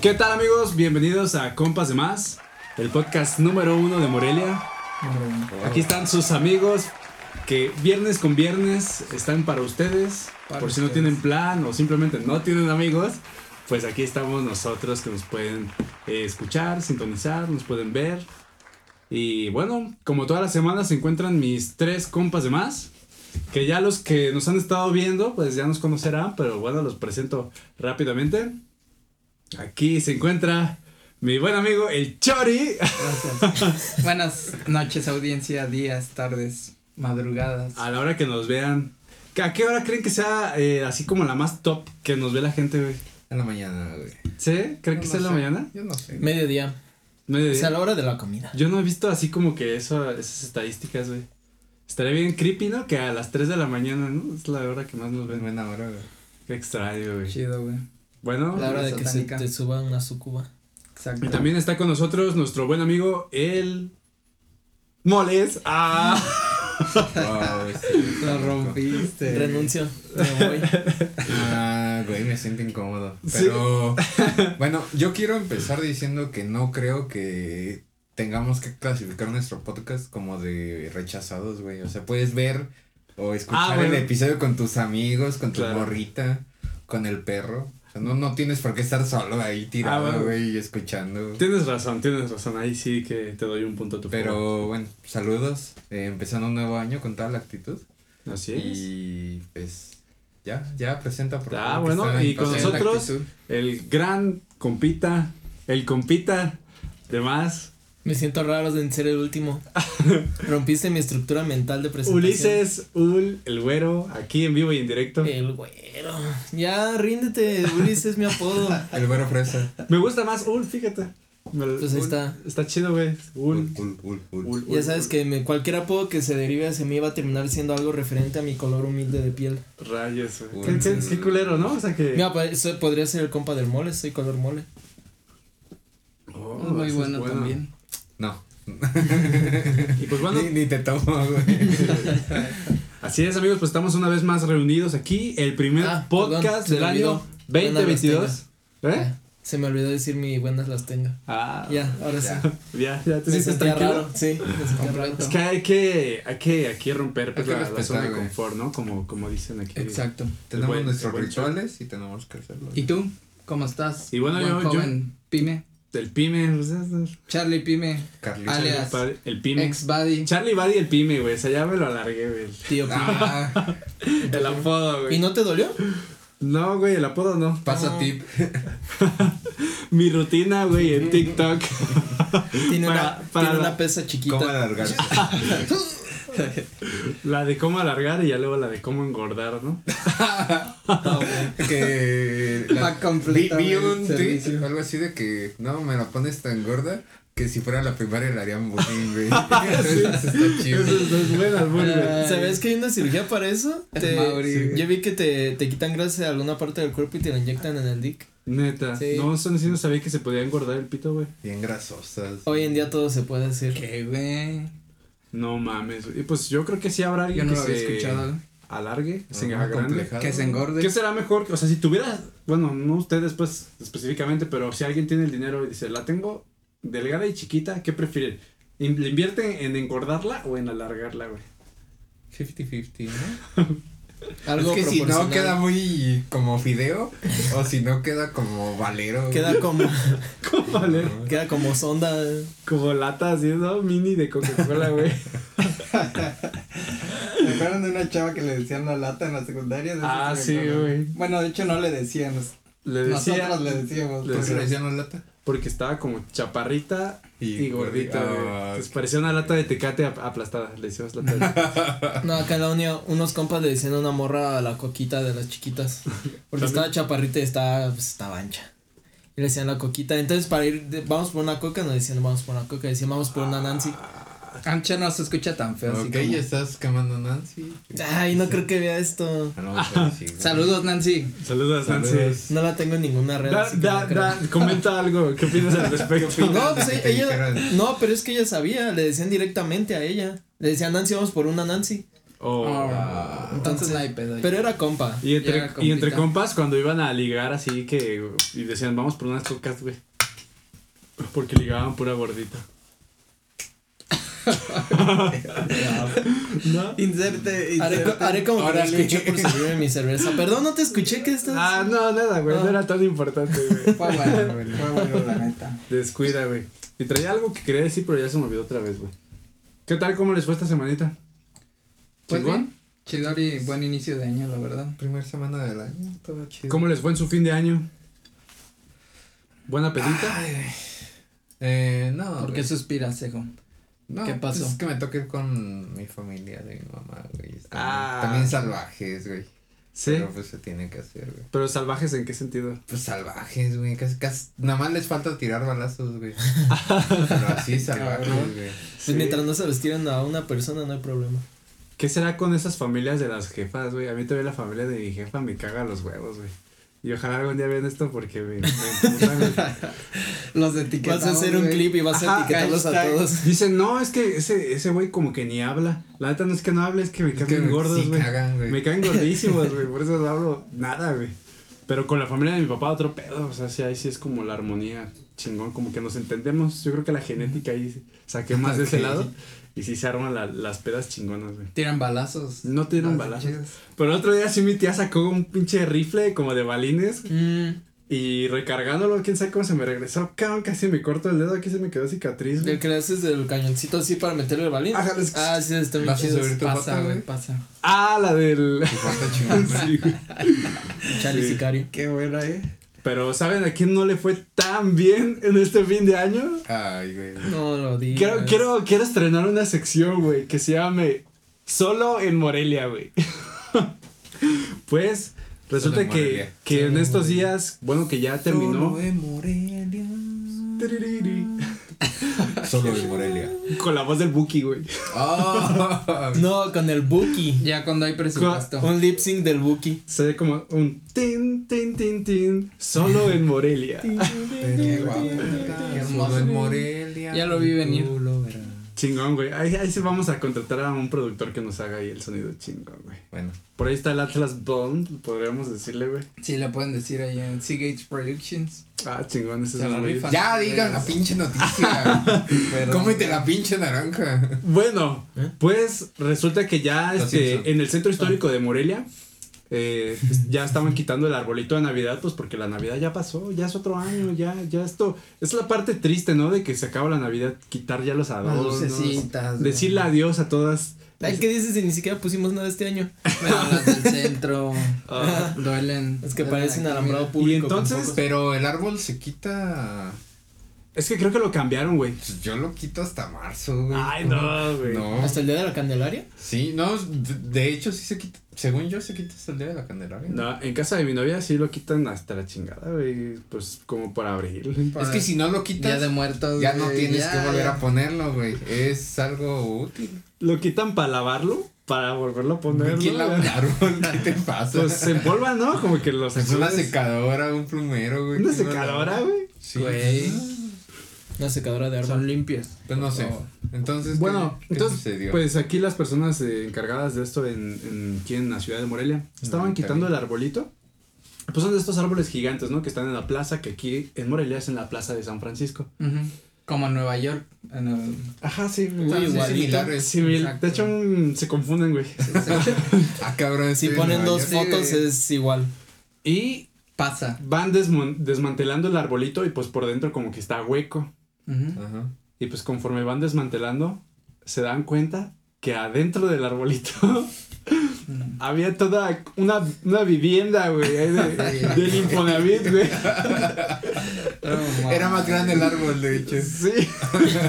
¿Qué tal, amigos? Bienvenidos a Compas de Más, el podcast número uno de Morelia. Aquí están sus amigos que viernes con viernes están para ustedes. Para por si no tienen plan o simplemente no tienen amigos, pues aquí estamos nosotros que nos pueden eh, escuchar, sintonizar, nos pueden ver. Y bueno, como todas las semanas se encuentran mis tres compas de más. Que ya los que nos han estado viendo, pues ya nos conocerán, pero bueno, los presento rápidamente. Aquí se encuentra mi buen amigo el Chori. Gracias. Buenas noches, audiencia, días, tardes, madrugadas. A la hora que nos vean. ¿A qué hora creen que sea eh, así como la más top que nos ve la gente, güey? En la mañana, güey. ¿Sí? ¿Creen que no sea en la mañana? Yo no sé. Mediodía. Mediodía. O sea, a la hora de la comida. Yo no he visto así como que eso, esas estadísticas, güey. Estaría bien creepy, ¿no? Que a las 3 de la mañana, ¿no? Es la hora que más nos ven. buena hora, güey. Qué extraño, güey. Chido, güey. Bueno, La hora de que se te suba una sucuba. Exacto. y también está con nosotros nuestro buen amigo, el Moles. Ah, Wow, sí. Lo rompiste. Renuncio. Me voy. Ah, güey, me siento incómodo. Sí. Pero, bueno, yo quiero empezar diciendo que no creo que tengamos que clasificar nuestro podcast como de rechazados, güey. O sea, puedes ver o escuchar Ah, bueno. el episodio con tus amigos, con tu Claro. morrita, con el perro. O sea, no, no tienes por qué estar solo ahí Ah, tirado, bueno. güey, y escuchando. tienes razón, tienes razón. Ahí sí que te doy un punto a tu favor. Pero bueno, saludos. eh, empezando un nuevo año con toda la actitud. Así es. Y pues ya, ya presenta por Ah, bueno, y con nosotros-. El gran compita, el compita de más, Me siento raro de ser el último. Rompiste mi estructura mental de presentación. Ulises, Ul, el güero, aquí en vivo y en directo. El güero. Ya, ríndete. Ulises es mi apodo. El güero fresa. Me gusta más Ul, fíjate. Me- Pues ahí está. Está chido, güey. Ul. Ul, ul, ul. Ul, Ya sabes Ul. que me, cualquier apodo que se derive hacia mí va a terminar siendo algo referente a mi color humilde de piel. Rayos, güey. Qué, qué- qué culero, ¿no? O sea que. Mira, podría ser el compa del mole. Soy color mole. Oh, muy bueno, también. No. Y pues bueno, Ni, ni te tomo, güey. así es, amigos, pues estamos una vez más reunidos aquí. El primer Ah, podcast perdón, del año olvidó. Buenas 2022. ¿Eh? Ah, Se me olvidó decir mi buenas las tenga. Ah, Ya, ahora sí. ya, ya te sientes tranquilo. raro. Sí. Es que hay que, hay que aquí romper pues, Hay que la, la zona de confort, ¿no? Como, como dicen aquí. Exacto. Tenemos buen- nuestros rituales y tenemos que hacerlo. ¿Y tú? ¿Cómo estás? Y bueno, Buen yo- yo- joven Pime. El pyme, pues, es- Charlie Pime. Carlitos. Alias. el pyme. Ex buddy. Charlie Buddy el pyme, güey. O sea, ya me lo alargué, güey. Tío, Ah, El apodo, ¿Y güey. no te dolió? No, güey, el apodo no. Pasa No. tip. Mi rutina, güey, en TikTok. Tiene, Para- una, para tiene la- una pesa chiquita. ¿Cómo alargarse? La de cómo alargar y ya luego la de cómo engordar, ¿no? que la- Va vi, un tweet, algo así de que no me la pones tan gorda que si fuera la primaria le harían bullying, güey. Eso está chido. Eso es, es buena, buena. Ay. ¿Sabes que hay una cirugía para eso? Te- Mauri. Yo vi que te, te quitan grasa de alguna parte del cuerpo y te la inyectan en el dick. Neta. Sí. No, eso sí no sabía que se podía engordar el pito, güey. Bien grasosas. Hoy en día todo se puede hacer. ¿Qué, güey? No mames. Y pues yo creo que sí habrá alguien Yo no que lo había se escuchado. alargue, se Algo agrande. complejado. Que se engorde. ¿Qué será mejor? O sea, si tuviera, bueno, no ustedes pues específicamente, pero si alguien tiene el dinero y dice, la tengo delgada y chiquita, ¿qué prefieren? ¿Le invierten en engordarla o en alargarla, güey? 50-50, ¿no? Algo es que si no queda muy como fideo o si no queda como valero. Queda como, ¿Cómo vale? queda como sonda. Como lata así, ¿no? Mini de Coca-Cola, güey. ¿Me acuerdan de una chava que le decían la lata en la secundaria? De Ah, sí, güey. Bueno, de hecho no le decíamos. Le decía, Nosotros le decíamos. le ¿Por qué decía- le decían la lata? Porque estaba como chaparrita y, gordita, güey. Ah, Entonces parecía una lata de tecate ap- aplastada. Le decíamos lata de tecate. No, acá en la uni unos compas le decían una morra a la coquita de las chiquitas. Porque estaba chaparrita y estaba, pues, estaba ancha. Y le decían la coquita. Entonces para ir, de- vamos por una coca, nos decían vamos por una coca. Decían vamos por una Nancy. Ancha no se escucha tan feo. así Ok, como- ya estás quemando a Nancy. Ay, no creo que vea esto. Ah, no, sí. Saludos, Nancy. Saludos, Nancy. No la tengo en ninguna red. Da, así da, no creo. da, comenta algo. ¿Qué opinas al respecto? No, pues ella, no, pero es que ella sabía, le decían directamente a ella. Le decía Nancy, vamos por una Nancy. O- Oh, entonces no hay pedo. Pero era compa. y, entre, y compas, cuando iban a ligar así que. Y decían, vamos por unas cocas, güey. Porque ligaban pura gordita. ¿No? Inserte, Haré, co- haré como que Órale. escuché por servirme mi cerveza. Perdón, no te escuché, ¿qué estás? Ah, no, nada, güey. No era tan importante, güey. Fue bueno, güey. Fue bueno, la neta. Descuida, güey. Y traía algo que quería decir, pero ya se me olvidó otra vez, güey. ¿Qué tal? ¿Cómo les fue esta semanita? Pues bien, Chidori, buen inicio de año, la verdad. Primer semana del año, todo chido. ¿Cómo les fue en su fin de año? ¿Buena pedita? Ay, güey. Eh, no. ¿Por qué suspiras, Sejo? No, qué pues pasó? es que me ir con mi familia de mi mamá, güey. Están Ah. También salvajes, güey. sí. Pero pues se tiene que hacer, güey. Pero salvajes en qué sentido? Pues salvajes, güey. Casi, casi, nada más les falta tirar balazos, güey. Pero así salvajes, Cabrón. güey. Pues mientras no se los tiren a una persona, no hay problema. ¿Qué será con esas familias de las jefas, güey? A mí todavía la familia de mi jefa me caga los huevos, güey. Y ojalá algún día vean esto porque me, me. Los etiquetamos, Vas a hacer un güey. clip y vas a etiquetarlos a todos. Dicen, no, es que ese ese güey como que ni habla. La neta no es que no hable, es que me caen gordos, sí güey. cagan, güey. me caen gordísimos, güey. Por eso no hablo nada, güey. Pero con la familia de mi papá otro pedo. O sea, sí, ahí sí es como la armonía chingón, como que nos entendemos. Yo creo que la genética ahí saqué más de ese lado. Y sí se arman la- las pedas chingonas, güey. Tiran balazos. No tiran balazos. chidas. Pero el otro día sí mi tía sacó un pinche rifle como de balines. Mm, Y recargándolo, quién sabe cómo se me regresó. Cabrón, casi me corto el dedo, aquí se me quedó cicatriz. güey. el que le haces del cañoncito así para meterle el balín. Ajá, les- Ah, sí, está bien chido. Pasa, güey, pasa. Ah, la del. Chingón, güey. Sí, güey. Charlie Sí. Sicario. Qué buena, eh. Pero ¿saben a quién no le fue tan bien en este fin de año? Ay, güey. No lo digas. Quiero, quiero, quiero estrenar una sección, güey, que se llame Solo en Morelia, güey. pues resulta en que, Morelia. que en en estos días, bueno, que ya terminó. Solo en Morelia. Solo de Morelia. Con la voz del Buki, güey. Ah, No, con el Buki. Ya cuando hay presupuesto. Un lip sync del Buki. Se ve como un tin, tin, tin, tin. Solo en Morelia. Qué guapo. Solo en Morelia. Ya lo vi venir. Lo. Chingón, güey. Ahí, ahí sí vamos a contratar a un productor que nos haga ahí el sonido chingón, güey. Bueno, Por ahí está el Atlas Bond, podríamos decirle, güey. Sí, le pueden decir ahí en Seagate Productions. Ah, chingón, ese Se es muy... ya digan la pinche noticia. Cómete la pinche naranja. Bueno, ¿Eh? pues resulta que ya este, en el centro histórico de Morelia eh, ya estaban quitando el arbolito de Navidad, pues porque la Navidad ya pasó, ya es otro año, ya, ya esto, es la parte triste, ¿no? De que se acaba la Navidad, quitar ya los adornos, decirle adiós a todas. Ay, ¿qué dices si ni siquiera pusimos nada este año? Pero las del centro. Ah. duelen. Es que duelen parecen alambrado público. Y entonces-. Pero el árbol se quita. Es que creo que lo cambiaron, güey. Pues yo lo quito hasta marzo, güey. Ay, no, güey. No. ¿Hasta el día de la Candelaria? Sí, no, de, hecho sí se quita. Según yo se quita hasta el día de la Candelaria. No, en casa de mi novia sí lo quitan hasta la chingada, güey. Pues como para abril. Es que si no lo quitas, de muertos. ya no tienes ya, que volver ya. a ponerlo, güey. Es algo útil. Lo quitan para lavarlo, para volverlo a poner. ¿Quién ¿no? lava un árbol? ¿Qué te pasa? Pues se empolva, ¿no? Como que los es una secadora, un plumero, güey. Una ¿Quién lo secadora, güey. Sí. Güey. Una secadora de árbol. Son limpios. Pues no sé. Entonces, ¿qué- Bueno, qué entonces, pues aquí las personas eh, encargadas de esto en, en, aquí en la ciudad de Morelia estaban quitando el arbolito. Pues son de estos árboles gigantes, ¿no? Que están en la plaza, que aquí en Morelia es en la plaza de San Francisco. Como en Nueva York. En el... Ajá, sí, muy similares. Sí, de hecho, mm, se confunden, güey. Ah, cabrón. Si ponen Nueva dos York. fotos Sí, es igual. Y Pasa. van desmantelando el arbolito y pues por dentro como que está hueco. Ajá. Y pues conforme van desmantelando, se dan cuenta que adentro del arbolito había toda una, una vivienda, güey, ahí de, del Infonavit, güey. Oh, Era más grande el árbol, de hecho. Sí.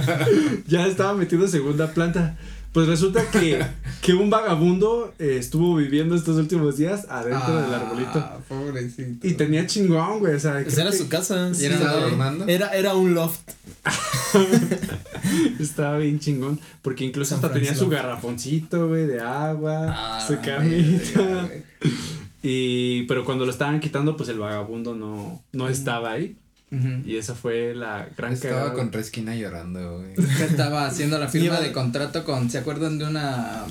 ya estaba metido en segunda planta. Pues resulta que, que un vagabundo eh, estuvo viviendo estos últimos días adentro del arbolito. Ah, pobrecito. Y tenía chingón, güey. O sea, Pues era que su casa. Y era. Era, era un loft. Estaba bien chingón. Porque incluso San hasta tenía su garrafoncito, güey, de agua, Ah, su camita. Y, pero cuando lo estaban quitando, pues el vagabundo no, no estaba ahí. Y esa fue la gran Estaba cagada. con Resquina llorando, güey. Estaba haciendo la firma de contrato con, ¿se acuerdan de una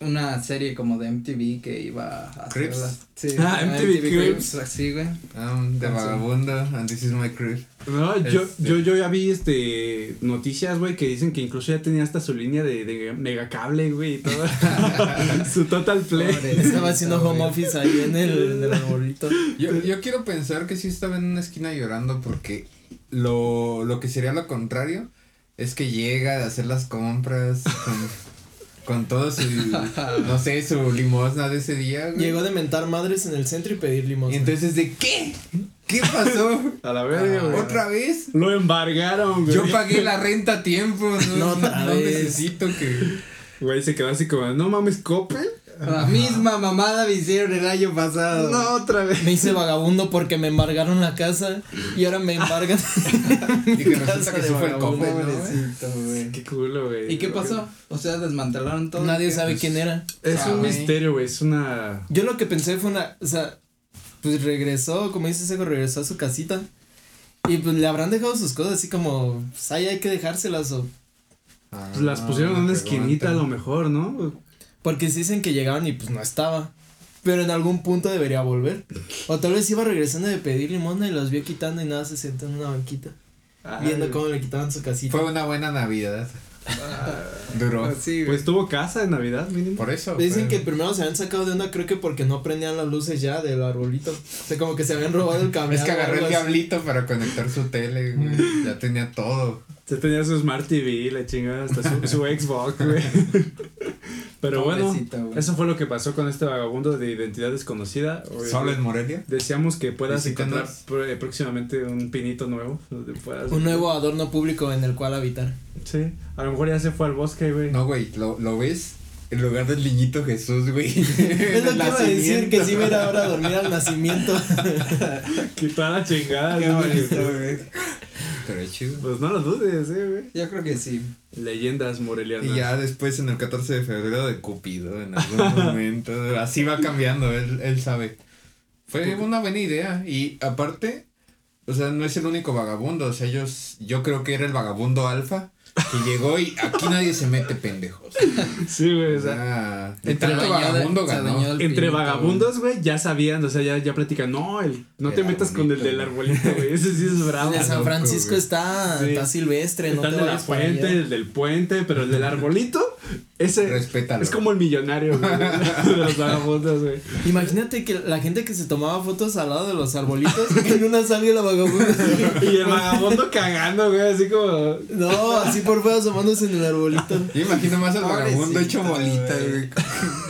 una serie como de MTV que iba a hacer Crips. las- Sí, Ah, MTV Crips. así, güey. Ah, de vagabundo, and this is my crib. No, yo, Este- yo, yo ya vi este noticias, güey, que dicen que incluso ya tenía hasta su línea de, de megacable, güey, y todo. su total play. Pobre. Estaba haciendo home office ahí en el, en el arbolito. Yo, yo quiero pensar que sí estaba en una esquina llorando porque lo, lo que sería lo contrario es que llega a hacer las compras con, con todo su, no sé, su limosna de ese día, güey. Llegó de mentar madres en el centro y pedir Y limosna. entonces, ¿de qué? ¿Qué pasó? A la verga, güey. ¿Otra vez? Lo embargaron, güey. Yo pagué la renta a tiempo, no, No, no necesito que... Güey, se quedó así como, no mames, Coppel. La misma mamada me hicieron el año pasado. No, otra vez. Me hice vagabundo porque me embargaron la casa y ahora me embargan. Y que resulta que sí fue el. Pobrecito, güey. Qué culo, güey. ¿Y qué pasó? O sea, desmantelaron todo. Nadie sabe quién era. Es Ah, un misterio, güey. Es una. Yo lo que pensé fue una, o sea, pues regresó, como dice Seco, regresó a su casita. Y pues le habrán dejado sus cosas así como, pues ahí hay que dejárselas o. Ah, Pues las pusieron en una pregunta. esquinita a lo mejor, ¿no? Porque se dicen que llegaban y pues no estaba. Pero en algún punto debería volver. O tal vez iba regresando de pedir limosna y los vio quitando y nada se sentó en una banquita. viendo Ay, cómo le quitaban su casita. Fue una buena Navidad. Duró. Ah, sí, güey. Pues tuvo casa de Navidad, mínimo. Por eso. Dicen que primero se habían sacado de onda, creo que porque no prendían las luces ya del arbolito. O sea, como que se habían robado el camión. Es que agarró el diablito para conectar su tele, güey. Ya tenía todo. Se tenía su Smart TV, la chingada, hasta su, su Xbox, güey. Pero bueno, güey. eso fue lo que pasó con este vagabundo de identidad desconocida. ¿Solo en Morelia? Deseamos que puedas encontrar pr- próximamente un pinito nuevo. Donde puedas, Un nuevo adorno público en el cual habitar. Sí, a lo mejor ya se fue al bosque, güey. No, güey, ¿lo, lo ves? En lugar del niñito Jesús, güey. Es lo que iba a decir, que sí me ahora a dormir al nacimiento. Quitar la chingada. Qué bonito, güey. Pero es chido. Pues no lo dudes, eh, güey. Yo creo que sí. Leyendas morelianas. Y ya después en el 14 de febrero de Cupido, en algún momento. Así va cambiando, él, él sabe. Fue una buena idea. Y aparte, o sea, no es el único vagabundo. O sea, ellos, yo creo que era el vagabundo alfa. Que llegó y aquí nadie se mete pendejos. Sí, güey, o sea. Entre vagabundo ganó. Entre pinito, vagabundos, güey, ya sabían, o sea, ya, ya platican, no, el, no te metas con el del arbolito, güey, ese sí es bravo. El de San Francisco está, Sí. está silvestre, no Está el te de la allá. el del puente, pero el del arbolito, ese Respétalo. es como el millonario, güey, de los vagabundos, güey. Imagínate que la gente que se tomaba fotos al lado de los arbolitos, que en una salga la vagabunda. Y el vagabundo cagando, güey, así como, No, así por fuera asomándose en el arbolito. Yo imagino más al vagabundo hecho bolita,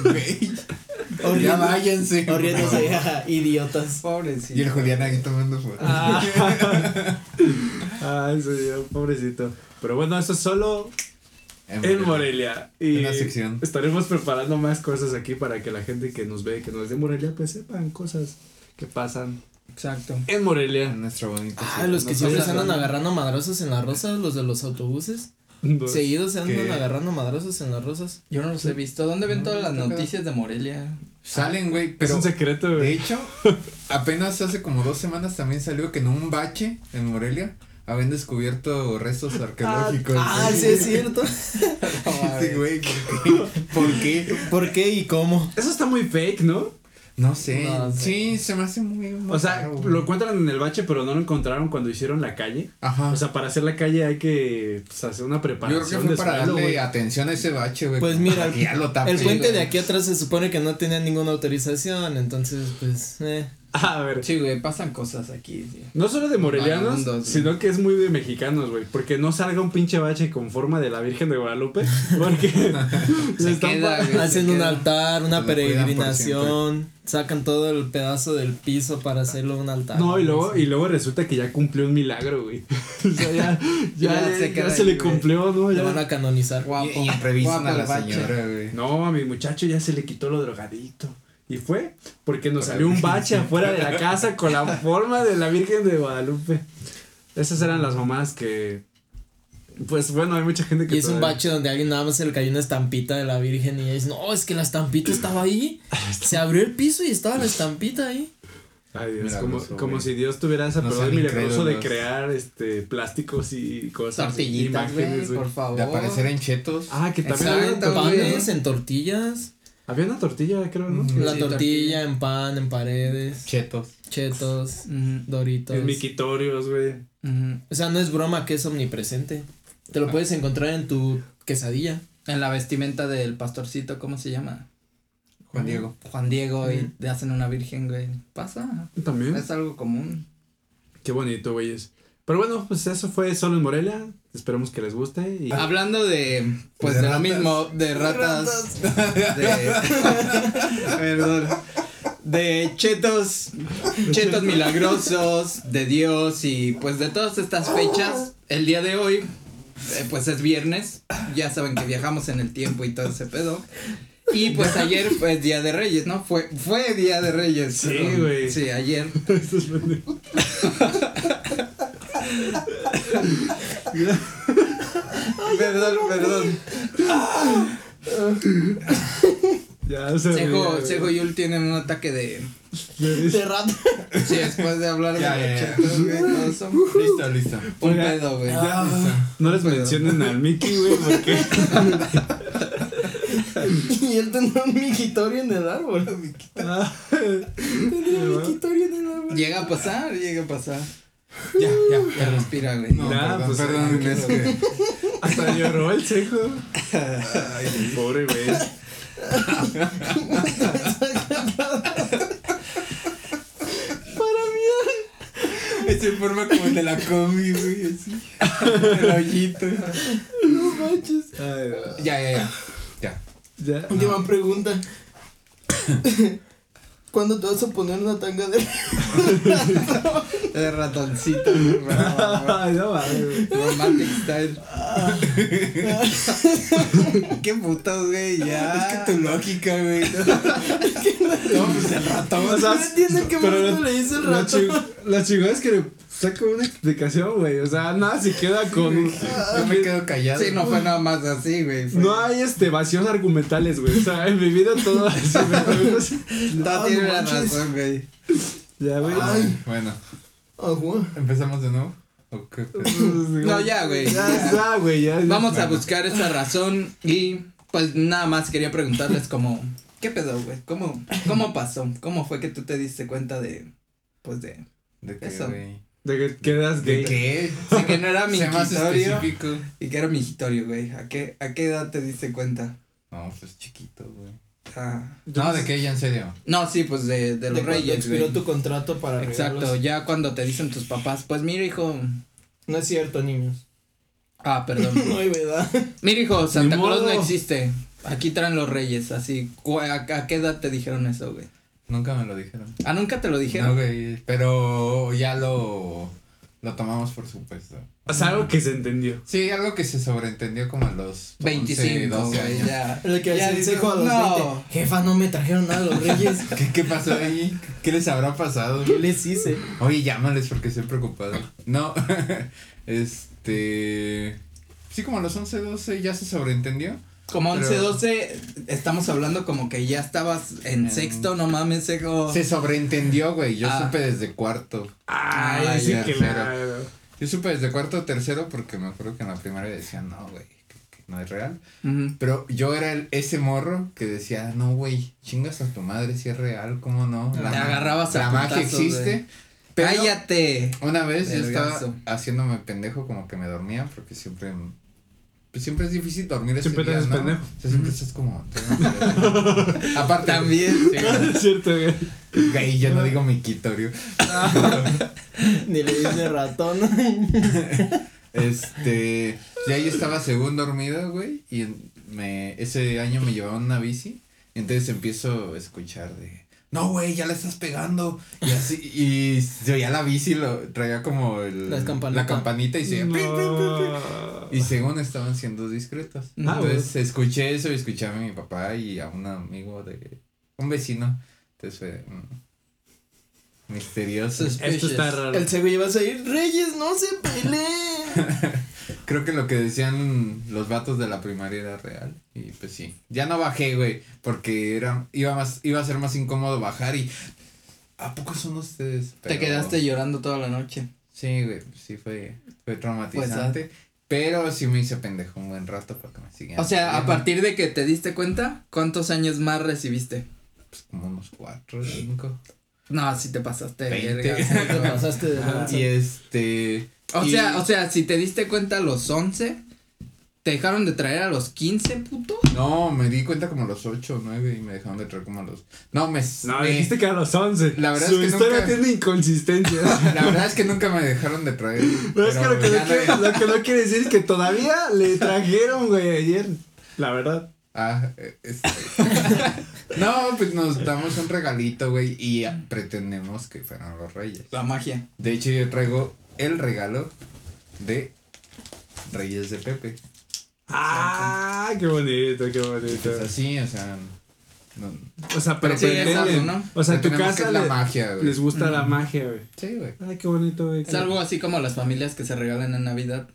güey. ya váyanse. riéndose, idiotas. Pobrecito. Y el Julián aquí tomando fotos. ah, ay, señor, pobrecito. Pero bueno, eso es solo en Morelia. Y Una sección. estaremos preparando más cosas aquí para que la gente que nos ve, que nos es de Morelia, pues sepan cosas que pasan Exacto. en Morelia. En nuestro bonito. Ah, los que Nos siempre se andan agarrando madrazos en las rosas, los de los autobuses. Dos. Seguidos se andan ¿Qué? agarrando madrazos en las rosas. Yo no los he visto. ¿Dónde ven No, todas las noticias de Morelia? Salen, güey, es pero un secreto, de güey. hecho, apenas hace como dos semanas también salió que en un bache en Morelia habían descubierto restos arqueológicos. Ah, sí es cierto. Sí, güey, ¿por qué? ¿Por qué? ¿Por qué y cómo? Eso está muy fake, ¿no? No sé. No sé. Sí, se me hace muy. muy O sea, raro, lo encuentran en el bache, pero no lo encontraron cuando hicieron la calle. Ajá. O sea, para hacer la calle hay que pues, hacer una Yo preparación. creo que fue de para suelo, darle atención a ese bache, güey. Pues mira, ya lo. El puente de aquí atrás se supone que no tenía ninguna autorización, entonces pues eh. A ver, Sí, güey, pasan cosas aquí. no solo de morelianos, sino que es muy de mexicanos, güey. Porque no salga un pinche bache con forma de la Virgen de Guadalupe. Porque Se están queda, güey. hacen se un queda. altar, una peregrinación, sacan todo el pedazo del piso para hacerlo un altar. No, y luego, y luego resulta que ya cumplió un milagro, güey. o sea, ya, ya, Ya ya- se ya se ahí, le güey. cumplió, ¿no? Lo Ya. van a canonizar. Guapo. Y, y a la bache. señora, güey. No, a mi muchacho ya se le quitó lo drogadito. Y fue porque nos salió un bache afuera de la casa con la forma de la Virgen de Guadalupe. Esas eran las mamás que. Pues bueno, hay mucha gente que. Y es un bache donde a alguien nada más se le cayó una estampita de la Virgen y dice, no, es que la estampita estaba ahí. Se abrió el piso y estaba la estampita ahí. Ay, Dios, como, como si Dios tuviera ese No poder milagroso de crear este plásticos y cosas. Tortillitas, imágenes, por favor. De aparecer en chetos. Ah, que también Exacto, güey. Panes en tortillas. Había una tortilla, creo, ¿no? La Sí, tortilla en pan, en paredes. Chetos. Chetos, doritos. En miquitorios, güey. O sea, no es broma que es omnipresente. Te lo Ah. puedes encontrar en tu quesadilla. En la vestimenta del pastorcito, ¿cómo se llama? Juan Diego. Juan Diego y te hacen una virgen, güey. Pasa. También. Es algo común. Qué bonito, güeyes. Pero bueno, pues eso fue solo en Morelia. Esperemos que les guste. Y... Hablando de, pues De de, lo mismo, de ratas. De, perdón. De chetos, chetos milagrosos, de Dios y pues de todas estas fechas, el día de hoy, eh, pues es viernes, ya saben que viajamos en el tiempo y todo ese pedo. Y pues ayer fue Día de Reyes, ¿no? Fue, fue Día de Reyes. Sí, güey. Sí, ayer. Perdón, perdón. ya se Sejo, ríe, Sejo y Yul tienen un ataque de. De rato. Sí, después de hablar de Ya, ya, ya. son Listo, listo. un Oiga. pedo, güey. Ya, listo. No les mencionen al Mickey, güey, porque. y él tendrá un migitorio en el árbol. Ah, Tendría un migitorio en el árbol. Llega a pasar, llega a pasar. Ya, ya, Ya respira, güey. No, Ya, perdón, pues, perdón, es que. hasta lloró el cejo. Ay, pobre güey. Es en forma como el de la combi, güey, así. El hoyito. No manches. Ay, Ya, ya, ya. Ya. ya. Última pregunta. ¿Cuándo te vas a poner una tanga de De ratoncito. Ay, no mames. Romantic style. Qué putos, güey, ya. Es que tu lógica, güey. No, pues el ratón. O sea, No entiendo qué la- le dice el chi- La chingada es que le saca una explicación, güey. O sea, nada se queda con. Yo me quedo callado. Sí, no fue nada más así, güey. fue- No hay este vacíos argumentales, güey. O sea, en mi vida todo así, güey. No No, tiene no la razón, güey. Ya, güey. Ay, bueno. Ajá. ¿Empezamos de nuevo? ¿O qué? No, ya, güey. Ya está, güey. Ya, ya. Vamos a buscar esa razón y pues nada más quería preguntarles como, ¿qué pedo, güey? ¿Cómo, ¿Cómo pasó? ¿Cómo fue que tú te diste cuenta de, pues de, ¿De qué, Eso. güey? De que quedas ¿De gay. qué? de que no era mi específico. y que era mi hitorio, güey? ¿A qué, ¿A qué edad te diste cuenta? No, pues chiquito, güey. Ah, No, ¿de qué? Ya en serio. no, sí, pues de, de los De reyes, expiró güey. tu contrato para Exacto, regalos. ya cuando te dicen tus papás, pues mira, hijo. No es cierto, niños. Ah, perdón. No hay verdad. mira, hijo, Santa Claus no existe. Aquí traen los reyes, así. ¿cu- ¿A, a qué edad te dijeron eso, güey? Nunca me lo dijeron. Ah, nunca te lo dijeron. No, güey. Pero ya lo, lo tomamos por supuesto. O sea, algo que se entendió. Sí, algo que se sobreentendió como a los 11, 25, 12 güey, años. ya. El que Ya cejo a los no. 20. Jefa, no me trajeron nada los reyes. ¿Qué, ¿Qué pasó ahí? ¿Qué les habrá pasado? ¿Qué les hice? Oye, llámales porque estoy preocupado. No, este... Sí, como a los 11, 12 ya se sobreentendió. Como 11, Pero- 12, estamos hablando como que ya estabas en En- sexto, no mames, seco. Se sobreentendió, güey. Yo Ah. supe desde cuarto. Ay, Ay, sí, claro. Yo supe desde cuarto o tercero porque me acuerdo que en la primaria decían, no, güey, que, que no es real. Pero yo era el, ese morro que decía, no, güey, chingas a tu madre si es real, ¿cómo no? Te agarrabas a La magia existe. Pero Cállate. una vez yo estaba haciéndome pendejo como que me dormía porque siempre... Pues siempre es difícil dormir ese Siempre te haces ¿no? pendejo. O sea, siempre estás como... Aparte. También. Sí, Es cierto, güey. güey, yo no digo mi quitorio. Ni le dice ratón. Este, ya yo estaba según dormido, güey, y me, ese año me llevaban una bici, y entonces empiezo a escuchar de, no, güey, ya le estás pegando, y así, y se oía la bici, lo traía como el, la campanita y se. No. y según estaban siendo discretos. Ah, entonces escuché eso y escuché a mi papá y a un amigo de, un vecino, entonces fue mm, misterioso. Esto está raro. El cego ibas a ir. Reyes, no se peleen. Creo que lo que decían los vatos de la primaria era real. Y pues sí. Ya no bajé, güey. Porque era, iba más, iba a ser más incómodo bajar y. ¿A poco son ustedes? Te Pero- quedaste llorando toda la noche. Sí, güey, sí fue, fue traumatizante. pero sí me hice pendejo un buen rato porque me siguieron. O sea, a partir de que te diste cuenta, ¿cuántos años más recibiste? Pues como unos cuatro, cinco. No, si te pasaste de Veinte. Te pasaste Ah, y este. O y- sea, o sea, si te diste cuenta a los 11, ¿te dejaron de traer a los 15, puto? No, me di cuenta como a los ocho o nueve y me dejaron de traer como a los. No, me. No, me- dijiste que a los 11. La verdad Su es que historia nunca- tiene inconsistencias. La verdad es que nunca me dejaron de traer. Pero es que lo que, no quiere, lo que no quiere decir es que todavía le trajeron, güey, ayer. La verdad. Ah, este. no, pues nos damos un regalito, güey, y pretendemos que fueran los reyes. La magia. De hecho, yo traigo el regalo de Reyes de Pepe. Ah, qué bonito, qué bonito. Es así, o sea. No, O sea, pero Sí, es pretenden- algo, ¿no? O sea, en tu casa es la le- magia, güey. les gusta la magia, güey. Sí, güey. Ay, qué bonito, güey. Es algo así como las familias que se regalan en Navidad,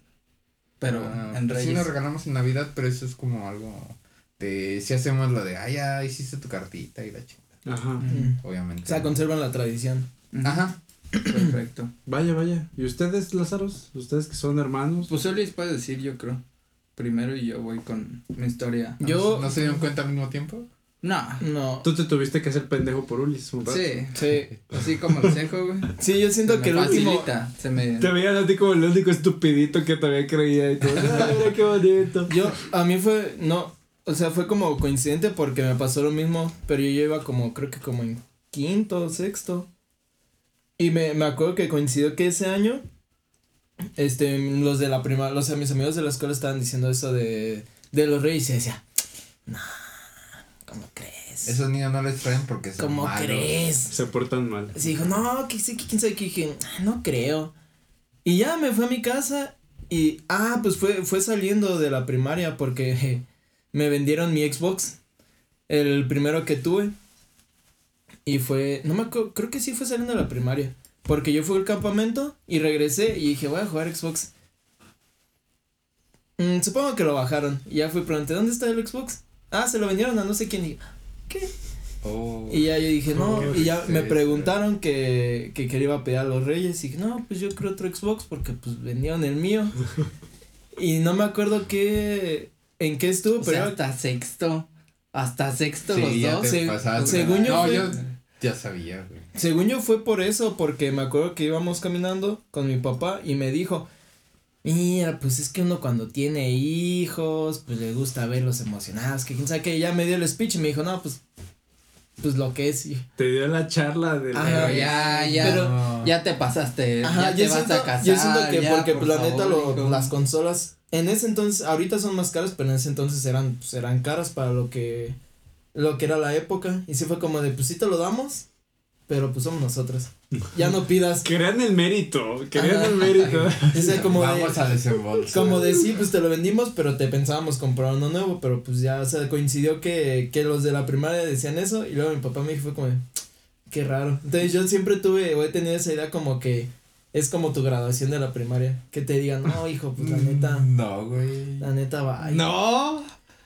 pero Ah, en pues Reyes. Sí, nos regalamos en Navidad, pero eso es como algo de. Si hacemos lo de, ah, ya hiciste tu cartita y la chingada. Ajá. Mm. Obviamente. O sea, conservan la tradición. Ajá. Perfecto. Vaya, vaya. ¿Y ustedes, Lázaros? ¿Ustedes que son hermanos? Pues Luis puede decir, yo creo. Primero y yo voy con mi historia. Yo- ¿No se dieron cuenta al mismo tiempo? No. No. Tú te tuviste que hacer pendejo por Ulis un rato. Sí. Sí. Así como el cejo, güey. Sí, yo siento Se que me el último. facilita. Se me. Te veían a ti como el único estupidito que todavía creía y todo. Ay, mira qué bonito. Yo, a mí fue, no, o sea, fue como coincidente porque me pasó lo mismo, pero yo iba como, creo que como en quinto, sexto. Y me, me acuerdo que coincidió que ese año, este, los de la prima, los mis amigos de la escuela estaban diciendo eso de, de los reyes y decía, no, ¿cómo crees? Esos niños no les traen porque son ¿Cómo malos. crees? Se portan mal. Sí, dijo, no, que sí, que quién sabe qué. Dije, "Ah, no creo. Y ya me fui a mi casa y, ah, pues fue, fue saliendo de la primaria porque je, me vendieron mi Xbox, el primero que tuve. Y fue, no me acuerdo, creo que sí fue saliendo de la primaria. Porque yo fui al campamento y regresé y dije, voy a jugar Xbox. Mm, supongo que lo bajaron. Y ya fui, pregunté, ¿dónde está el Xbox? Ah, se lo vendieron a no sé quién. Y, ¿qué? Oh. Y ya yo dije, no, Qué y ya me preguntaron que, que, que le iba a pedir a los reyes. Y dije, no, pues yo creo otro Xbox porque pues vendieron el mío. y no me acuerdo qué, en qué estuvo, O pero sea, hasta sexto. Hasta sexto Sí, los ya dos. te Se- pasaste. según yo No, fue- yo ya sabía, güey. según yo fue por eso, porque me acuerdo que íbamos caminando con mi papá y me dijo, mira, pues es que uno cuando tiene hijos, pues le gusta verlos emocionados, que quién sabe que ya me dio el speech y me dijo, no, pues, pues lo que es. Y, Te dio la charla de la- Ajá. Pero ya, ya. Pero- ya te pasaste. Ajá, ya yo te vas siento, a casar. yo siento que ya, porque por pues la neta favor, lo- hijo. las consolas en ese entonces ahorita son más caras pero en ese entonces eran pues, eran caras para lo que lo que era la época y sí fue como de pues sí te lo damos pero pues somos nosotros ya no pidas Querían el mérito. Querían el mérito. o sea, como de, Vamos a desembolsar. como de sí pues te lo vendimos pero te pensábamos comprar uno nuevo pero pues ya o sea coincidió que que los de la primaria decían eso y luego mi papá me dijo fue como de, qué raro entonces yo siempre tuve o he tenido esa idea como que es como tu graduación de la primaria que te digan no hijo pues la neta No, güey. La neta va. No.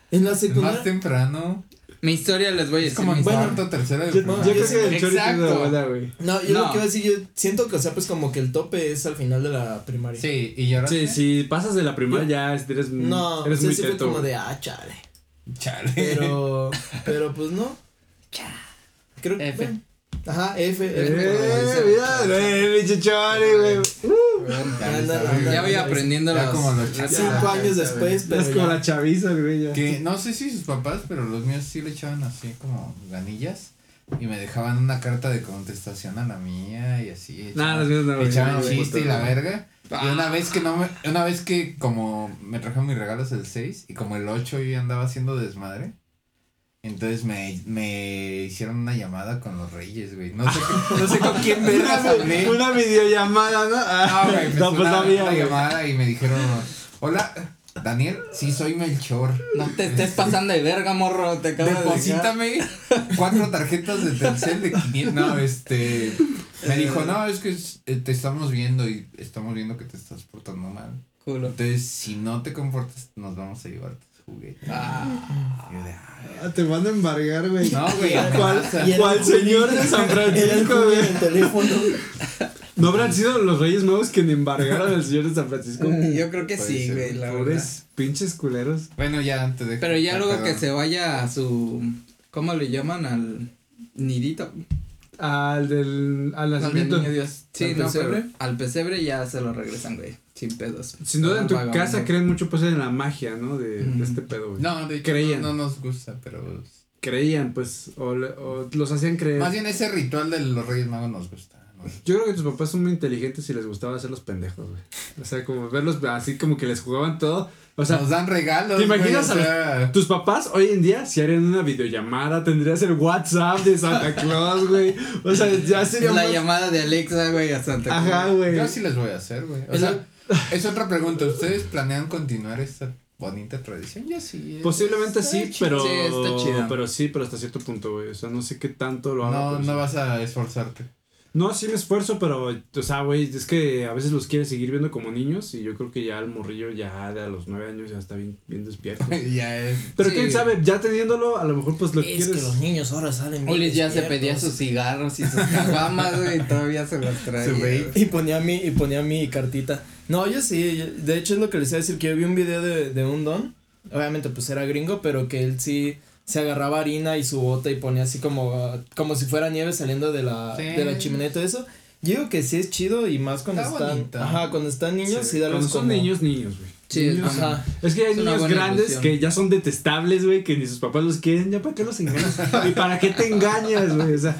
En la Más secundaria. temprano. Mi historia les voy a decir. como bueno, cuarto, tercero de Yo, No, yo primaria. creo que el chorro tiene una Exacto. buena, güey. No, yo No. lo que iba a decir, yo siento que, o sea, pues como que el tope es al final de la primaria. Sí, y ahora. Sí, si pasas de la primaria ya eres, No, eres muy sí fue teto. como de, ah, chale. Chale. Pero, pero pues no. Creo que. Bueno. Ajá, F. F. Eh, eh, pinche chori, güey. Ya, voy aprendiendo Ya los- como. Cinco años después, pero. es como la chaviza, güey. Que no sé si sus papás, pero los míos sí le echaban así como ganillas. Y me dejaban una carta de contestación a la mía y así. Nah, echaban- los míos no, güey. Echaban No, chiste y la no. verga. Y una vez que no me, una vez que como me trajeron mis regalos el 6 y como el 8 yo ya andaba haciendo desmadre. Entonces me, me hicieron una llamada con los reyes, güey. No sé, no sé con quién vergas hablé. Una videollamada, ¿no? No, Ah, güey, me no, fue pues una, sabía, una llamada y me dijeron, hola, Daniel, sí soy Melchor. No te estés pasando de verga, morro. Te acabo de. Deposítame cuatro tarjetas de Telcel de 500. No, este. Me dijo, no, es que eh, te estamos viendo y estamos viendo que te estás portando mal. Culo. Entonces, si no te comportas, nos vamos a llevar Ah. De, "Ah, Ah, te van a embargar, güey. No, güey, ¿Cuál, señor de San Francisco, güey? en el teléfono. ¿No habrán sido los Reyes Magos que me embargaron al señor de San Francisco? Yo creo que Puede sí, güey, la. Pobres pinches culeros. Bueno, ya antes de. Pero ya luego que se vaya a su. ¿Cómo le llaman? Al nidito. Al del. Al Al del nacimiento. niño Dios. Sí, ¿Al no, pesebre? pero al pesebre ya se lo regresan, güey. Sin pedos. Sin duda en tu Vagabundo. casa creen mucho pues en la magia, ¿no? De, de Ujú. este pedo, güey. No, de hecho, Creían. No, no nos gusta, pero. Creían, pues, o, o los hacían creer. Más bien ese ritual de los Reyes Magos nos gusta. Yo creo que tus papás son muy inteligentes y les gustaba hacer los pendejos, güey. O sea, como verlos así como que les jugaban todo. O sea, nos dan regalos. ¿te imaginas güey, o a tus papás hoy en día si harían una videollamada, tendrías el WhatsApp de Santa Claus, güey. O sea, ya sería La más- llamada de Alexa, güey, a Santa Claus. Ajá, güey. Yo sí les voy a hacer, güey. O Es sea, es otra pregunta. ¿Ustedes planean continuar esta bonita tradición? Yo sí. eh. Posiblemente Está sí, chido. pero. Sí, está chida. Pero sí, pero hasta cierto punto, güey. O sea, no sé qué tanto lo hago. No, no sí. vas a esforzarte. No, sí me esfuerzo, pero, o sea, güey, es que a veces los quieres seguir viendo como niños y yo creo que ya el morrillo ya de a los nueve años ya está bien, bien despierto. ya es. Pero Sí. quién sabe, ya teniéndolo, a lo mejor pues lo Es quieres. que los niños ahora salen bien Ulis ya se pedía sus cigarros y sus caguamas, güey, y todavía se las traía. Y ponía mi, y ponía mi cartita. No, yo sí, yo- de hecho es lo que les iba a decir, que yo vi un video de, de un don, obviamente pues era gringo, pero que él sí se agarraba harina y su bota y ponía así como, como si fuera nieve saliendo de la, Sí. de la chimenea y todo eso. Yo digo que sí es chido y más cuando Está están, bonito. ajá, cuando están niños sí, Sí, darles cuando son como- niños, niños, güey. Sí, Niños, ajá. Es que hay Es niños grandes ilusión. que ya son detestables, güey, que ni sus papás los quieren, ya para qué los engañas. ¿Y para qué te engañas, güey? O sea,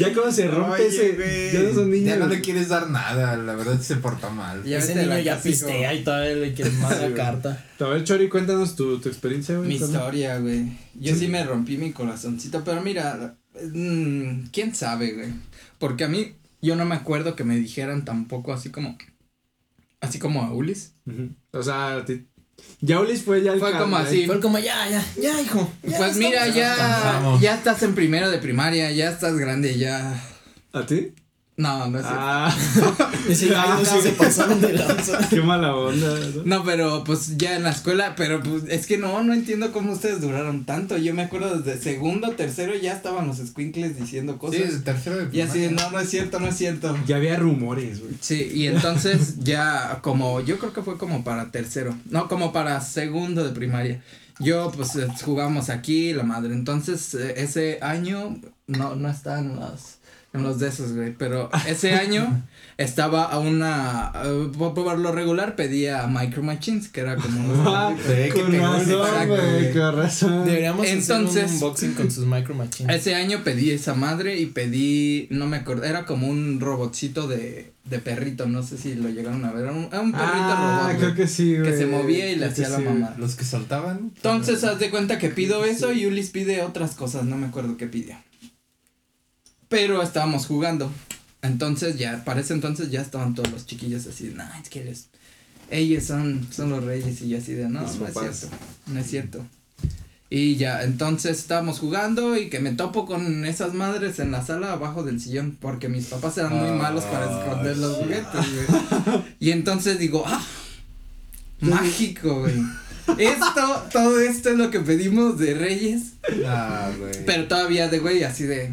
ya cuando se rompe Oye, ese. güey, Ya no son niños. Ya no le quieres dar nada, la verdad se porta mal. Ya Ese niño ya pistea y todavía le quiere más la carta. A ver, Chori, cuéntanos tu, tu experiencia, güey. Mi historia, güey. Yo sí me rompí mi corazoncito, pero mira, mm, quién sabe, güey. Porque a mí, yo no me acuerdo que me dijeran tampoco así como, así como a Ulis. O sea, a ti- ya Ulis fue ya el Fue como ya- así. Fue como ya, ya, ya, hijo. ya Pues mira, ya, ya estás en primero de primaria, ya estás grande, ya. ¿A ti? No, no es cierto. Ah, Dice, ay, no, sí se pasaron de lanza. qué mala onda. ¿no? No, pero pues ya en la escuela, pero pues es que no, no entiendo cómo ustedes duraron tanto. Yo me acuerdo desde segundo, tercero ya estaban los squinkles diciendo Sí, cosas. el tercero de y así no, no es cierto, no es cierto. Ya había rumores, güey. Sí, y entonces ya como, yo creo que fue como para tercero, no, como para segundo de primaria. Yo pues eh, jugamos aquí, la madre, entonces eh, ese año, no, no está en los de esos, güey, pero ese año estaba a una, eh, por, por lo regular pedía Micro Machines, que era como Ah, unos... Sí, que con razón, exacto, güey, con razón. Deberíamos hacer Entonces- un unboxing con sus micro machines. Ese año pedí esa madre y pedí, no me acuerdo, era como un robotcito de, de perrito, no sé si lo llegaron a ver, era un, era un perrito ah, robot. creo que sí, güey. que se movía y le hacía la sí. mamá. Los que saltaban. Entonces, haz de cuenta que pido eso y Ulis pide otras cosas, no me acuerdo qué pidió. Pero estábamos jugando. Entonces ya, para ese entonces ya estaban todos los chiquillos así no, es que eres, ellos son, son los reyes y yo así de, no, Los no es cierto, no es cierto. Y ya, entonces estábamos jugando y que me topo con esas madres en la sala abajo del sillón, porque mis papás eran muy Ah, malos para esconder los juguetes, güey. Y entonces digo, ah, mágico, güey. Esto, todo esto es lo que pedimos de Reyes. Ah, güey. Pero todavía de güey, así de,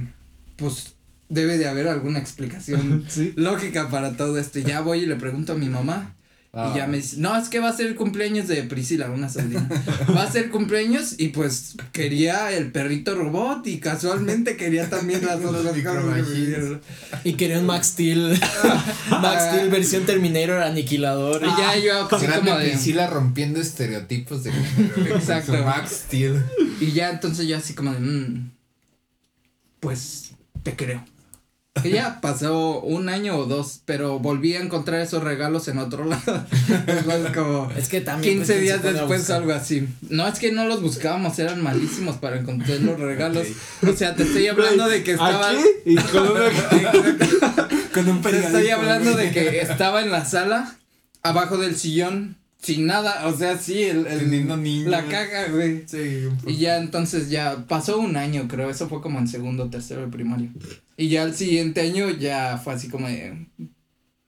pues debe de haber alguna explicación Sí. lógica para todo esto. Y ya voy y le pregunto a mi mamá. Ah. Y ya me dice, no, es que va a ser el cumpleaños de Priscila, una sobrina. Va a ser cumpleaños y pues quería el perrito robot y casualmente quería también las Los otras que. Y quería un Max Steel. Max Steel versión Terminator aniquilador. Y ya yo así como de, Priscila rompiendo estereotipos de género. Exacto. Max Steel. y ya entonces yo así como de, "Mm, pues te creo. Ya pasó un año o dos, pero volví a encontrar esos regalos en otro lado. Después como Es que también. 15 pues, días después algo así. No es que no los buscábamos, eran malísimos para encontrar los regalos. O sea, te estoy hablando de que estaba Aquí y con una- Con un Te estoy hablando de que estaba en la sala, abajo del sillón, sin nada, o sea, sí, el, el- niños. la caga, güey. Sí, un poco. Y ya entonces ya pasó un año, creo, eso fue como en segundo tercero de primario. Y ya el siguiente año ya fue así como de,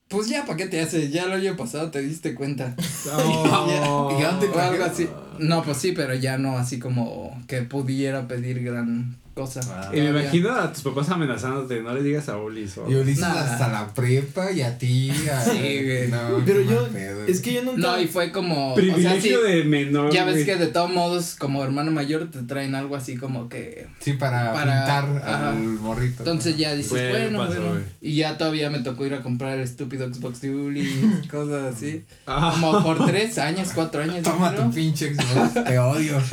pues ya, ¿para qué te haces? Ya el año pasado te diste cuenta. Y ya te O algo trajeron. así. No, pues sí, pero ya no así como que pudiera pedir gran cosa. Ah. Y me imagino a tus papás amenazándote, no le digas a Ulis o... Y Nada. hasta la prepa y a ti. a- Sí, güey. No, Pero yo, pedo. es que yo nunca. No, y fue como. o sea, sí, Privilegio de menor, ya ves güey. que de todos modos, como hermano mayor, te traen algo así como que. Sí, para, para- pintar ajá. al morrito. Entonces ya dices, Bueno, bueno, pasó, bueno. güey. Y ya todavía me tocó ir a comprar el estúpido Xbox de Uli, cosas así. Ah. Como por tres años, cuatro años. Toma tu pinche Xbox, te odio.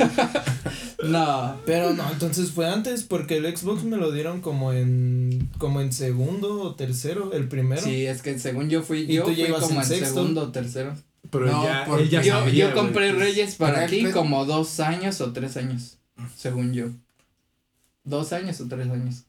No. Pero no, entonces fue antes porque el Xbox me lo dieron como en como en segundo o tercero, el primero. Sí, es que según yo fui, ¿Y yo tú ya fui como en sexto? segundo o tercero. Pero No, ya, él ya yo, sabía, yo compré pues. Reyes para el- como dos años o tres años, según yo. Dos años o tres años,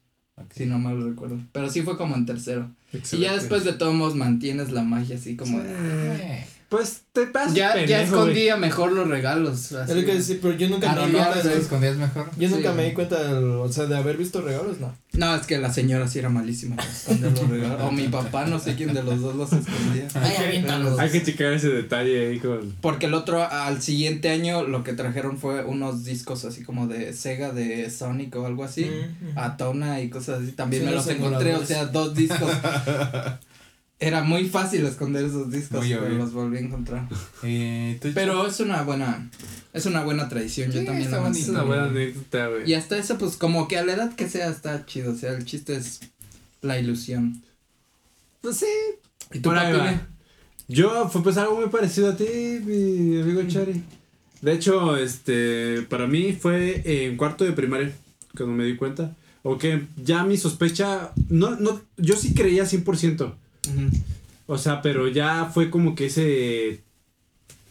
si no mal recuerdo. Pero sí fue como en tercero. Y ya después de todos modos mantienes la magia así como de... Pues te pasas Ya, pendejo, escondía mejor los regalos. así. Es lo que decir, pero yo nunca me di cuenta ¿Te de escondías mejor? Yo Sí, nunca me di cuenta del, o sea, de haber visto regalos, no. No, es que la señora sí era malísima para esconder los regalos. O mi papá, no sé quién de los dos los escondía. Ay. Hay que checar ese detalle ahí con... Porque el otro, al siguiente año, lo que trajeron fue unos discos así como de Sega, de Sonic o algo así. Mm, mm. A Tona y cosas así. También Sí, me los encontré, o sea, dos discos. Era muy fácil esconder esos discos, Muy pero obvio. los volví a encontrar. Eh, ¿tú- Pero es una buena, es una buena tradición, yo también la. Es una buena anécdota, güey. Y hasta eso, pues como que a la edad que sea está chido, o sea, el chiste es la ilusión. Pues sí. ¿Y tú, papi? Yo, fue pues algo muy parecido a ti, mi amigo Chari. De hecho, este, para mí fue en cuarto de primaria, cuando me di cuenta. O que ya mi sospecha, no, no, yo sí creía 100%. O sea, pero ya fue como que ese,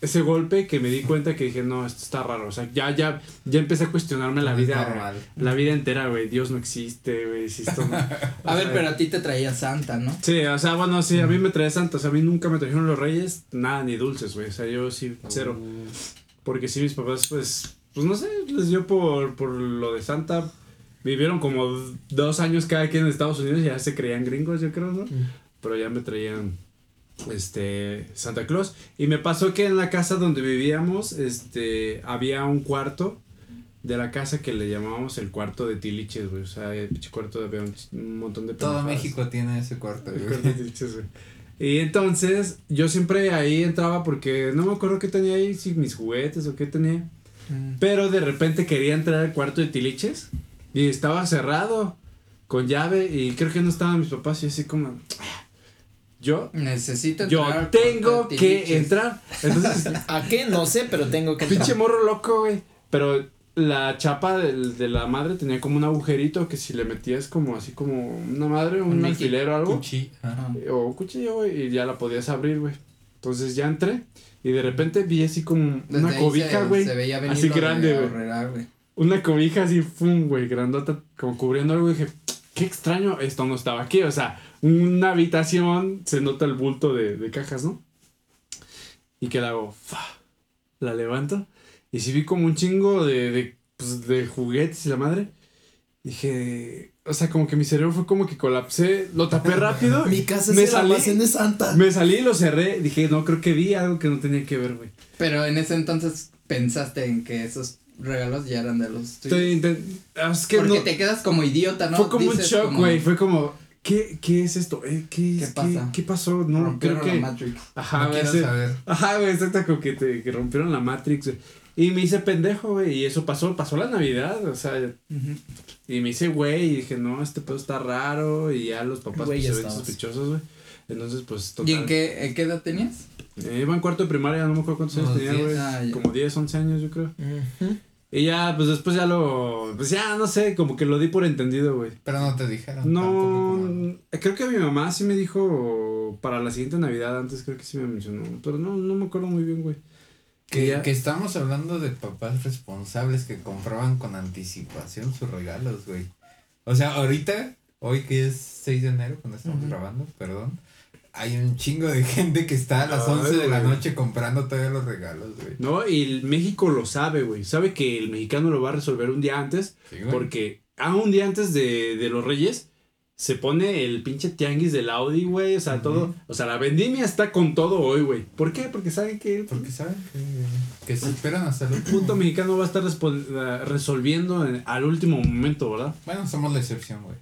ese golpe que me di cuenta que dije, no, esto está raro. O sea, ya, ya, ya empecé a cuestionarme la vida, normal. la vida entera, güey. Dios no existe, güey. Si esto no- A ver, sea, pero a ti te traía Santa, ¿no? Sí, o sea, bueno, sí, a mí me trae Santa, o sea, a mí nunca me trajeron los reyes, nada, ni dulces, güey, o sea, yo sí, cero, porque sí, mis papás, pues, pues no sé, les dio por, por lo de Santa, vivieron como dos años cada quien en Estados Unidos y ya se creían gringos, yo creo, ¿no? Pero ya me traían, este, Santa Claus, y me pasó que en la casa donde vivíamos, este, había un cuarto de la casa que le llamábamos el cuarto de tiliches, güey, o sea, el pinche cuarto había un, un montón de Todo pendejadas. México tiene ese cuarto, El güey. cuarto de tiliches, güey. Y entonces yo siempre ahí entraba porque no me acuerdo qué tenía ahí, si mis juguetes o qué tenía. Pero de repente quería entrar al cuarto de tiliches y estaba cerrado con llave y creo que no estaban mis papás y así como... Yo, Necesito yo entrar al tengo que entrar. Entonces, ¿A qué? No sé, pero tengo que pinche entrar. morro loco, güey. Pero la chapa del- de la madre tenía como un agujerito que si le metías como así como una madre, un, alfiler o algo. Cuchi. ajá. Ajá. o un cuchillo, güey, y ya la podías abrir, güey. Entonces ya entré y de repente vi así como Desde una cobija, güey. Se veía venir Así grande, güey. Una cobija así, fum, güey, grandota, como cubriendo algo. Y dije, qué extraño, esto no estaba aquí. O sea, una habitación, se nota el bulto de, de cajas, ¿no? Y que la hago, fa, la levanto. Y sí vi como un chingo de, de, pues, de juguetes y la madre. Dije, o sea, como que mi cerebro fue como que colapsé, lo tapé rápido. Mi casa me es salí, de Santa. me salí y lo cerré. Dije, no, creo que vi algo que no tenía que ver, güey. Pero en ese entonces pensaste en que esos regalos ya eran de los tuyos. Estoy intent- ah, Es que Porque no. te quedas como idiota, ¿no? fue como Dices un shock, como, güey. Fue como, ¿qué, ¿qué es esto? Eh, ¿qué, ¿Qué pasa? ¿Qué, pasó? No, rompieron creo que. la Matrix. Ajá, no güey. quiero ese- saber. Ajá, güey, exacto, como que, te, que rompieron la Matrix, güey. Y me hice pendejo, güey. Y eso pasó, pasó la Navidad, o sea. Y me hice güey y dije, no, este pedo está raro. Y ya los papás Güey, pues, ya se ven sospechosos, güey. Entonces, pues, total. ¿Y en qué, en qué edad tenías? Eh, iba en cuarto de primaria, no me acuerdo cuántos años tenía, 10, güey. ah, como 10, 11 años, yo creo. Ujú. Y ya, pues después ya lo. Pues ya, no sé, como que lo di por entendido, güey. Pero no te dijeron. No, como- creo que mi mamá sí me dijo para la siguiente Navidad, antes creo que sí me mencionó, pero no, no me acuerdo muy bien, güey. Que, ya- que estamos hablando de papás responsables que compraban con anticipación sus regalos, güey. O sea, ahorita, hoy que es 6 de enero, cuando estamos grabando, perdón, hay un chingo de gente que está a las Ay, 11 de la noche comprando todavía los regalos, güey. No, y el México lo sabe, güey. Sabe que el mexicano lo va a resolver un día antes, Sí, porque a un día antes de, de los Reyes se pone el pinche tianguis del Audi, güey. O sea, todo. O sea, la vendimia está con todo hoy, güey. ¿Por qué? Porque saben que Porque saben que, que se esperan hasta el último. punto mexicano va a estar resolviendo en- al último momento, ¿verdad? Bueno, somos la excepción, güey.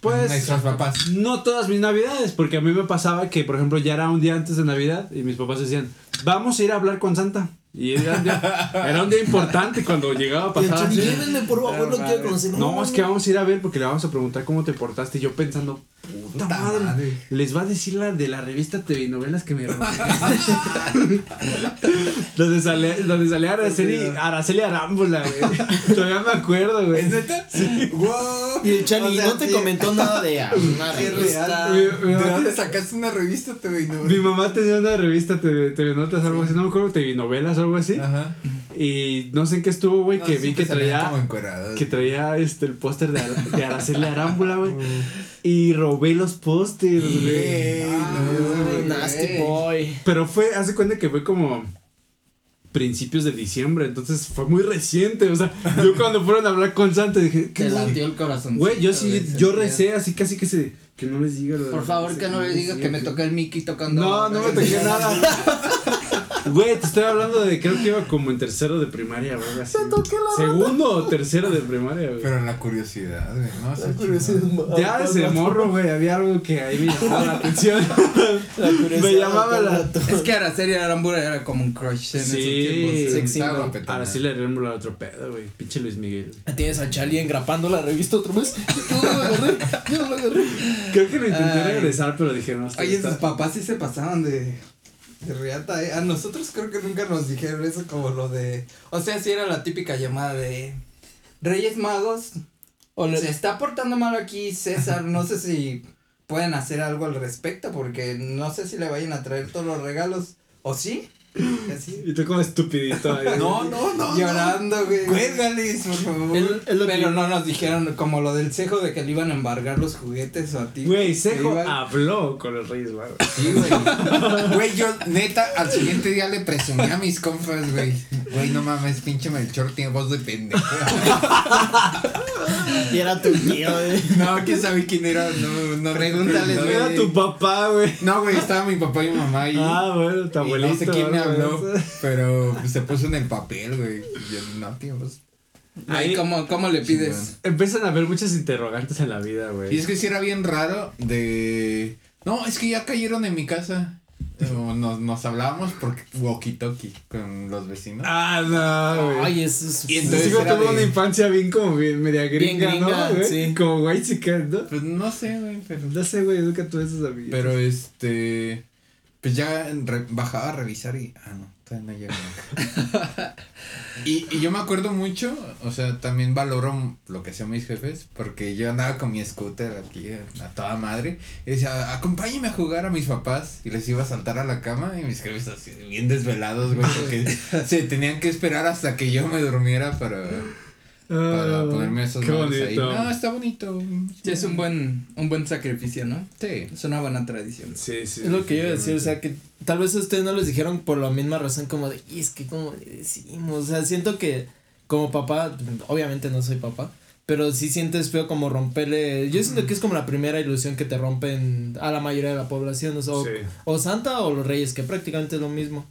Pues. Nuestros papás. No todas mis navidades, porque a mí me pasaba que, por ejemplo, ya era un día antes de Navidad y mis papás decían, vamos a ir a hablar con Santa. Y era un día, era un día importante cuando llegaba a pasar. Así. llévenme, por favor, lo quiero conocer. No, es que vamos a ir a ver porque le vamos a preguntar cómo te portaste. Y yo pensando, puta, Puta madre, madre. les va a decir la de la revista TV Novelas que me donde sale, donde salía Araceli, Araceli Arámbula, güey. Todavía me acuerdo, güey. ¿Es neta? ¡Wow! Y el Chani O sea, no te sí. comentó nada de una Sí, revista. Mi, mi ¿De mamá, dónde sacaste una revista TV no? mi mamá tenía una revista TV, TV Notas, algo así, no me acuerdo, TV Novelas o algo así. Ajá. Y no sé en qué estuvo, güey, No, que vi que traía que traía este el póster de, de Araceli Arámbula, güey. y robé los pósters, güey. No, nasty boy. Pero fue, hace cuenta que fue como principios de diciembre, entonces fue muy reciente, o sea, yo cuando fueron a hablar con Santa dije, ¿qué Te latió el corazón. Güey, yo sí, yo recé así casi que se, que no les diga lo Por favor, que no le digas que me toca el Mickey tocando. No, no me toqué nada. Güey, te estoy hablando de creo que iba como en tercero de primaria o algo así. Segundo o tercero de primaria, güey. Pero la curiosidad, güey, ¿no? Está curiosidad. chingón. Ya desde morro, güey, había algo que ahí me llamaba la atención. La curiosidad Me llamaba la-. Es que Araceli Arambura era como un crush en Sí. esos tiempos. Güey. sí le remula otro pedo, güey. Pinche Luis Miguel. Tienes a Charlie engrapando la revista otra vez. Yo no lo agarré, yo no lo agarré. Creo que lo intenté Ay. regresar, pero dije, no, Oye, sus papás sí se pasaban de riata, ¿eh? A nosotros creo que nunca nos dijeron eso como lo de... O sea, sí era la típica llamada de... Reyes Magos, O se está portando mal aquí César, no sé si pueden hacer algo al respecto porque no sé si le vayan a traer todos los regalos. ¿O sí? Así. Y tú como estupidito ahí. No, no, no. Llorando, güey. Cuélgales, por favor. El- que- Pero no nos dijeron como lo del cejo de que le iban a embargar los juguetes o a ti. Güey, iban- habló con los Reyes Magos. Sí, güey. Güey, yo neta al siguiente día le presumí a mis compas, güey. Güey, no mames, pinche Melchor tiene voz de pendejo. Y era tu tío, güey. No, quién sabe quién era. No, no Pregúntales, no, güey. Era tu papá, güey. No, güey, estaba mi papá y mi mamá ahí. Ah, bueno, tu y abuelito. no sé quién me pero se puso en el papel, güey. Y Yo, no, tío, pues. Ahí, ¿cómo, ¿Cómo le pides? Empiezan a haber muchas interrogantes en la vida, güey. Y es que sí era bien raro de... No, es que ya cayeron en mi casa. Nos, nos hablábamos porque walkie-talkie con los vecinos. Ah, no, güey. Ay, eso es. Y entonces era tuvo de- una infancia bien como bien media Bien gringa, gringa, ¿no, güey? sí. Como white chicken, ¿no? Pues no sé, güey, pero... No sé, güey, educa todos esos amigos. Pero este... Pues ya bajaba a revisar y... Ah, no, todavía no llega. Y, y yo me acuerdo mucho, o sea, también valoro lo que hacían mis jefes, porque yo andaba con mi scooter aquí a toda madre, y decía, acompáñame a jugar a mis papás, y les iba a saltar a la cama, y mis jefes así, bien desvelados, güey, porque se tenían que esperar hasta que yo me durmiera para, para Ah, ponerme esos Qué madres ahí. bonito. No, está bonito. Sí, es un buen, un buen sacrificio, ¿no? Sí. Es una buena tradición. Sí, sí. Es lo que yo iba a decir, o sea, que tal vez a ustedes no les dijeron por la misma razón como de, y es que como le decimos, o sea, siento que como papá, obviamente no soy papá, pero sí sientes feo como romperle, yo siento que es como la primera ilusión que te rompen a la mayoría de la población, o, sea, o- Sí. o Santa o los Reyes, que prácticamente es lo mismo.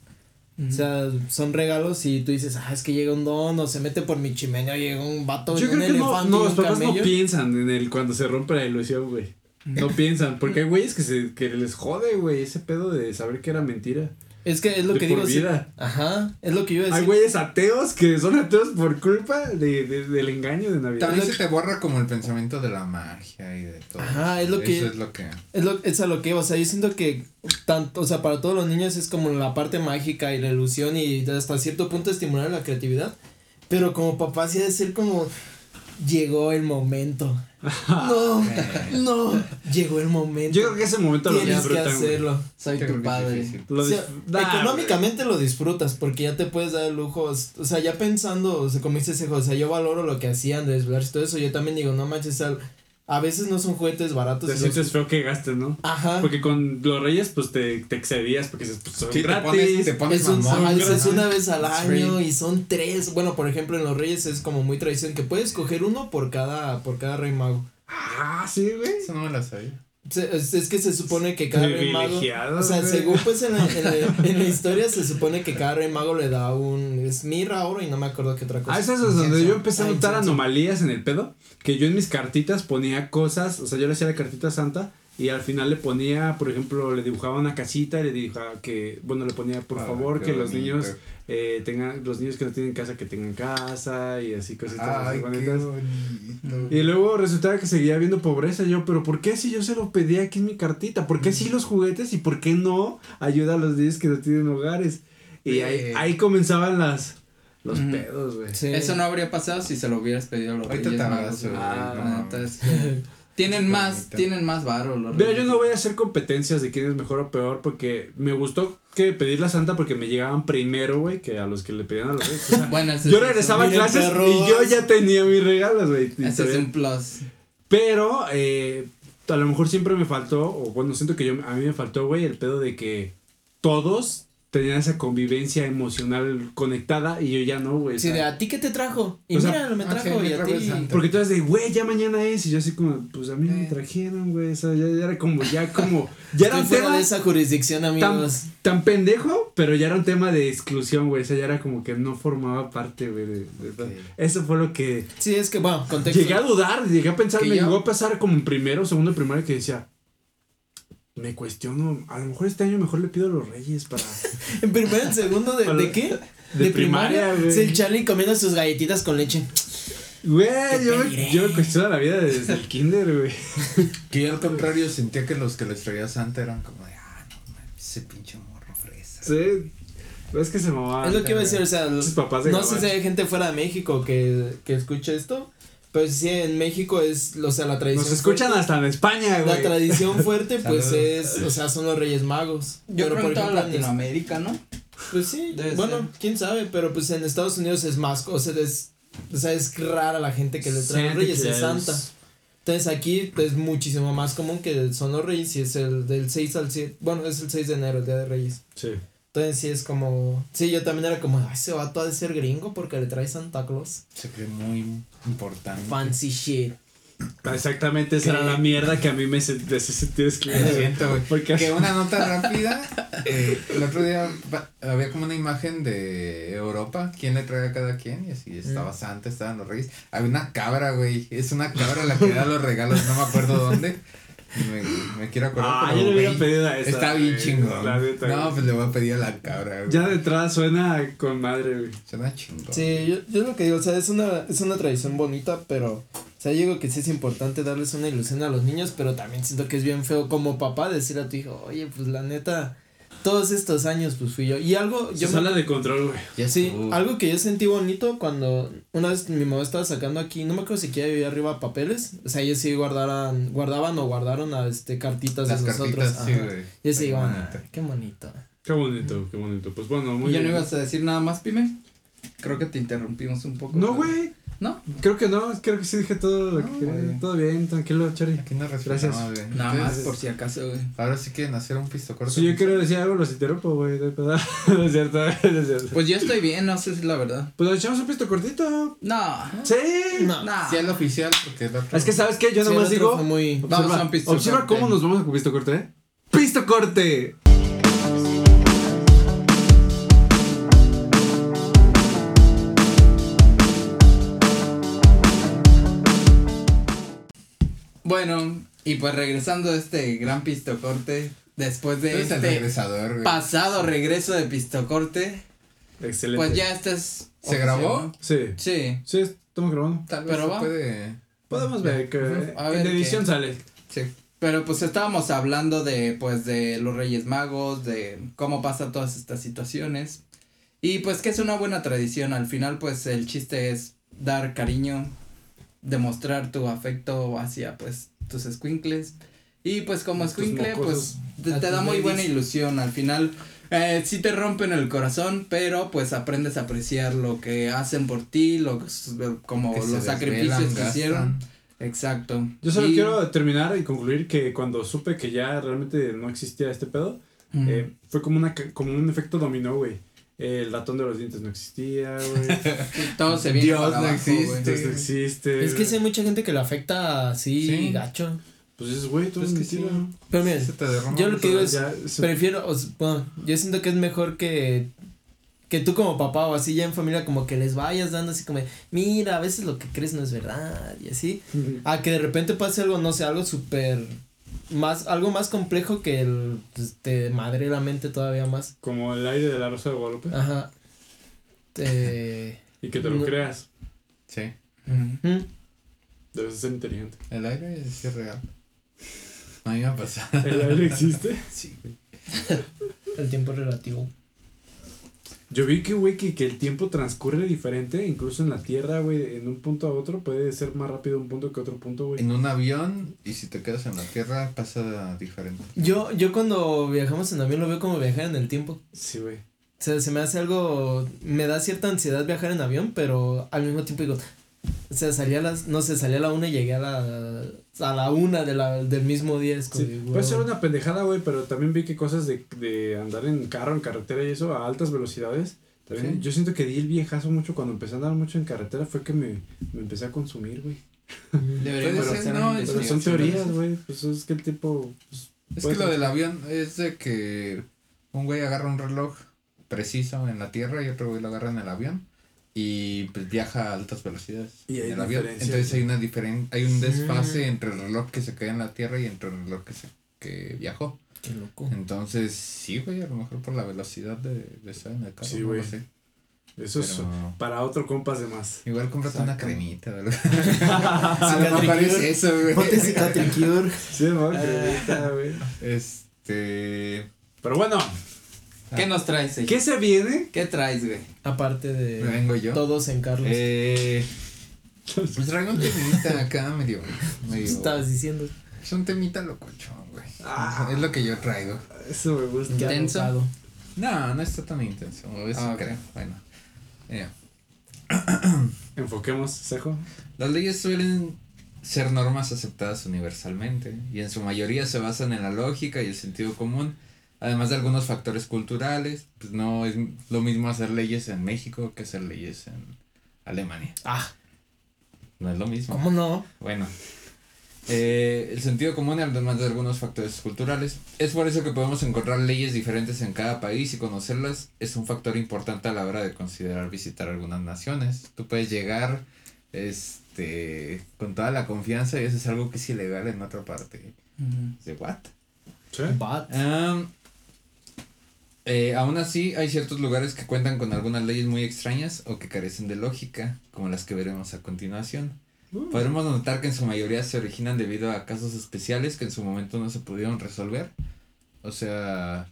O sea, son regalos y tú dices, ah, es que llega un don o se mete por mi chimenea, llega un vato, Yo un creo que no, elefante no, los papás no piensan en el cuando se rompe la ilusión, güey. No piensan, porque hay güeyes que se que les jode, güey, ese pedo de saber que era mentira. Es que es lo De que por digo. sí. vida. Ajá, es lo que yo iba a Hay güeyes ateos que son ateos por culpa de, de- del engaño de Navidad. También se te borra como el pensamiento de la magia y de todo. Ajá, es lo que- Eso es lo que... Es, lo, es a lo que o sea, yo siento que tanto, o sea, para todos los niños es como la parte mágica y la ilusión y hasta cierto punto estimular la creatividad, pero como papá sí ha de ser como, llegó el momento. No, no, llegó el momento. Yo creo que ese momento lo Tienes que disfrutan, güey. hacerlo. Soy Creo tu padre. Lo O sea, dis- Nah, económicamente lo disfrutas porque ya te puedes dar lujos, o sea, ya pensando, o sea, como dice ese, o sea, yo valoro lo que hacían de desvelarse y todo eso, yo también digo, no manches, al- a veces no son juguetes baratos. Te sientes feo que gastes, ¿no? Ajá. Porque con los reyes, pues te, te excedías porque dices, pues son Sí, te gratis. pones, te pones Es, un- mamón. ajá, es- es Ajá. una vez al It's año free. y son tres. Bueno, por ejemplo, en los Reyes es como muy tradición que puedes coger uno por cada, por cada rey mago. Ah, sí, güey. Eso no me la sabía. Se- Es, es que se supone que cada rey mago. O sea, güey. según pues en la, en, la, en la historia se supone que cada rey mago le da un. Es mirra, oro y no me acuerdo qué otra cosa. Ah, eso es donde yo empecé a notar anomalías en el pedo. Que yo en mis cartitas ponía cosas, o sea, yo le hacía la cartita santa y al final le ponía, por ejemplo, le dibujaba una casita y le dibujaba que, bueno, le ponía, por Ah, favor, que los bonito. niños eh, tengan, los niños que no tienen casa, que tengan casa y así cositas Ay, así qué bonitas. bonito. Y luego resultaba que seguía viendo pobreza. Yo, pero ¿por qué si yo se lo pedí aquí en mi cartita? ¿Por qué sí los juguetes y por qué no ayuda a los niños que no tienen hogares? Y ahí, ahí comenzaban las los pedos, güey. Sí. Eso no habría pasado si se lo hubieras pedido a los Ahorita Reyes te Magos. Ah, La no tienen más, tienen más varo Mira, yo no voy a hacer competencias de quién es mejor o peor porque me gustó que pedir la santa porque me llegaban primero, güey, que a los que le pedían a los reyes. O sea, Bueno, yo es- regresaba a clases y yo ya tenía mis regalos, güey. Ese es un plus. Pero, eh, a lo mejor siempre me faltó, o bueno, siento que yo, a mí me faltó, güey, el pedo de que todos tenían esa convivencia emocional conectada y yo ya no, güey. Sí, de a ti qué te trajo. Y O sea, mira, me ah, trajo me y a ti. Porque tú eres de, güey, ya mañana es, y yo así como, pues a mí me Eh. trajeron, güey, o sea, ya, ya era como, ya como, ya era un fuera tema de esa jurisdicción, amigos. tan pendejo, pero ya era un tema de exclusión, güey, o sea, ya era como que no formaba parte, güey, de, de- Ok. Eso fue lo que... Sí, es que, bueno, contexto. Llegué a dudar, llegué a pensar, Que me llegó a pasar como en primero, segundo, primario que decía, me cuestiono, a lo mejor este año mejor le pido a los reyes para... En primer, en segundo, ¿de, ¿de qué? de primaria, güey. Es el Charlie comiendo sus galletitas con leche. Güey, yo me, yo me cuestiono la vida desde el kinder, güey. Que yo al contrario sentía que los que les traía Santa eran como de, ah, no mames, ese pinche morro fresa. Sí, es que se mamaba. es lo que iba a decir, o sea, Sus papás de no sé si hay gente fuera de México que, que escuche esto, pero sí, en México es, o sea, la tradición. Nos escuchan fuerte- hasta en España, La güey. tradición fuerte, pues es, o sea, son los Reyes Magos. Yo Pero, creo que en toda ejemplo, Latinoamérica, ¿no? Pues sí, Debe bueno, ser. quién sabe, pero pues en Estados Unidos es más, o sea, es, o sea, es rara la gente que le trae los Santa reyes, es Claus. Santa. Entonces aquí es muchísimo más común que son los reyes y es el del 6 al 7, bueno, es el 6 de enero, el día de reyes. Sí. Entonces sí es como, sí, yo también era como, ay, ese vato ha de ser gringo porque le trae Santa Claus. Se cree muy importante. Fancy shit. Exactamente, esa ¿Qué? era la mierda que a mí me hace sentir güey. Porque Que una nota rápida. eh, el otro día había como una imagen de Europa. ¿Quién le trae a cada quien? Y así estaba Santa, estaban los reyes. Había una cabra, güey. Es una cabra la que da los regalos. No me acuerdo dónde. Me, me quiero acordar. Ah, yo le hubiera pedido a esa. Está bien chingón. la neta, no, pues le voy a pedir a la cabra, güey. Ya de entrada suena con madre, güey. Suena chingón. Sí, yo, yo lo que digo, o sea, es una, es una tradición bonita, pero, o sea, yo digo que sí es importante darles una ilusión a los niños, pero también siento que es bien feo como papá decir a tu hijo, oye, pues la neta, todos estos años pues fui yo. Y algo, yo me- sala de control, güey. Ya Sí, estuvo. algo que yo sentí bonito cuando una vez mi mamá estaba sacando aquí, no me acuerdo si quiera vivir arriba papeles, o sea, ellos sí guardaran, guardaban o guardaron a este cartitas Las de nosotros. cartitas, sí, güey. Y así Qué digo, bonito. "Ah, qué bonito. Qué bonito, qué bonito. Pues bueno, muy ¿Y ya no bien. ibas a decir nada más, Pime? Creo que te interrumpimos un poco. No, güey. ¿No? Creo que no, creo que sí dije todo lo que quería. Todo bien, tranquilo, Chari. Aquí no Gracias. Nada más Entonces, por si acaso, güey. Ahora sí quieren hacer un pisto corto. Si yo quiero decir algo, los interrumpo, güey. No hay pedo. No es cierto, no es cierto. Pues yo estoy bien, no sé si es la verdad. Pues echamos un pisto cortito. No. Sí. No. No. Sí, es lo oficial, porque el otro. Es que, ¿sabes qué? Yo Sí, el nomás digo. muy- Vamos a un pisto observa corte. cómo nos vamos a con pisto corte, ¿eh? ¡Pisto corte! Bueno, y pues regresando a este gran pistocorte, después de este regresador, pasado regreso de pistocorte, Excelente. pues ya este es. ¿Se grabó? Sí. Sí, Sí, estamos grabando. Tal vez Pero se va. puede. Podemos ver que A ver en edición sale. Sí. pero pues estábamos hablando de pues de los Reyes Magos, de cómo pasan todas estas situaciones. Y pues que es una buena tradición, al final pues el chiste es dar cariño, demostrar tu afecto hacia pues tus squinkles. Y pues como Tus squinkle pues te, da muy buena ilusión, al final eh, sí te rompen el corazón, pero pues aprendes a apreciar lo que hacen por ti, lo como Que los sacrificios desvelan, que gastan. hicieron. Exacto. Yo solo Y- quiero terminar y concluir que cuando supe que ya realmente no existía este pedo, eh, fue como una como un efecto dominó, güey. El ratón de los dientes no existía, güey. Todo se viene Dios para no abajo, existe. güey. Entonces no existe. Es que sí hay mucha gente que le afecta así Sí. gacho. Pues es, güey, todo Es es que sí. mentira. Pero miren, Se te derrama yo lo que digo es, Ya, se- prefiero, o sea, bueno, yo siento que es mejor que que tú como papá o así ya en familia como que les vayas dando así como, mira, a veces lo que crees no es verdad y así, a que de repente pase algo, no sé, algo súper más, algo más complejo que el, pues, te madre la mente todavía más. Como el aire de la Rosa de Guadalupe. Ajá. Te... Y que te lo no. creas. Sí. ¿Mm? Debes de ser inteligente. el aire es sí es real. A mí me ha pasado. ¿El aire existe? Sí. El tiempo relativo. Yo vi que, güey, que, que el tiempo transcurre diferente, incluso en la Tierra, güey, en un punto a otro puede ser más rápido un punto que otro punto, güey. En un avión y si te quedas en la tierra pasa diferente. Yo, yo cuando viajamos en avión lo veo como viajar en el tiempo. Sí, güey. O sea, se me hace algo, me da cierta ansiedad viajar en avión, pero al mismo tiempo digo, o sea, salía a las, no sé, salía a la una y llegué a la, a la una de la, del mismo día. Es como Sí, de, puede ser una pendejada, güey, pero también vi que cosas de, de andar en carro, en carretera y eso, a altas velocidades. También, Sí. Yo siento que di el viejazo mucho cuando empecé a andar mucho en carretera, fue que me, me empecé a consumir, güey. Ser, hacer no, Pero son teorías, güey. Pues es que el tipo. pues, Es que lo del avión es de que un güey agarra un reloj preciso en la tierra y otro güey lo agarra en el avión y pues viaja a altas velocidades Y hay en el avión. Entonces hay una diferen hay un desfase entre el reloj que se queda en la tierra y entre el reloj que se que viajó. Qué loco. Entonces, sí, güey, a lo mejor por la velocidad de, de estar en el carro. Sí, no güey. sé. Eso es Pero- para otro compas de más. Igual cómprate una cremita, ¿verdad? a lo mejor es eso, güey. Ponte Cicatricure. Sí, no, cremita, güey. Este. Pero bueno, ¿Qué nos traes, Sergio? ¿qué se viene? ¿Qué traes, güey? Aparte ¿Me de vengo yo? todos en Carlos. Eh. Pues traigo un temita acá medio. medio Estabas diciendo. es un temita locochón, güey. Ah. Es lo que yo traigo. Eso me gusta. Intenso. No, no está tan intenso. Eso Ah, ok. creo. Bueno. Mira, Enfoquemos, Sejo. Las leyes suelen ser normas aceptadas universalmente y en su mayoría se basan en la lógica y el sentido común, además de algunos factores culturales. Pues no es lo mismo hacer leyes en México que hacer leyes en Alemania. Ah, No es lo mismo. ¿cómo no? Bueno. Eh, el sentido común, además de algunos factores culturales. Es por eso que podemos encontrar leyes diferentes en cada país y conocerlas es un factor importante a la hora de considerar visitar algunas naciones. Tú puedes llegar este con toda la confianza y eso es algo que es ilegal en otra parte. ¿De what? Sí. Eh, aún así, hay ciertos lugares que cuentan con algunas leyes muy extrañas o que carecen de lógica, como las que veremos a continuación. Podremos notar que en su mayoría se originan debido a casos especiales que en su momento no se pudieron resolver. O sea,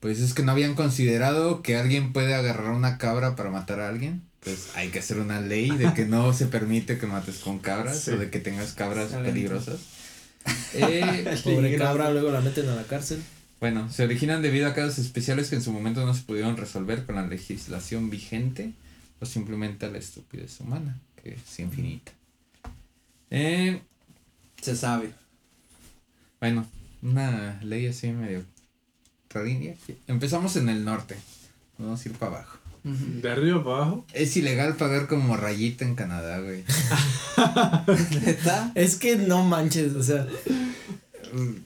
pues es que no habían considerado que alguien puede agarrar una cabra para matar a alguien. Pues hay que hacer una ley de que no se permite que mates con cabras Sí. o de que tengas cabras peligrosas. Eh, Pobre cabra, luego la meten a la cárcel. Bueno, se originan debido a casos especiales que en su momento no se pudieron resolver con la legislación vigente o simplemente a la estupidez humana, que es infinita. Eh, Se sabe. bueno, una ley así medio rarinha. Empezamos en el norte. Vamos a ir para abajo. De arriba para abajo. Es ilegal pagar como rayita en Canadá, güey. ¿Neta? Es que no manches, o sea,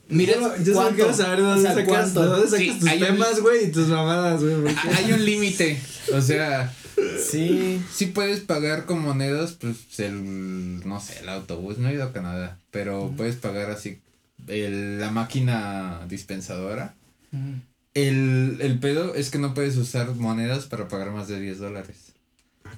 Mira, yo solo quiero saber de O dónde sea, sacas, dónde sacas Sí, tus temas, güey, y tus mamadas, güey. Hay un límite. O sea, sí. sí puedes pagar con monedas, pues el, no sé, el autobús, no he ido a Canadá, pero puedes pagar así el- la máquina dispensadora. El, el pedo es que no puedes usar monedas para pagar más de 10 dólares.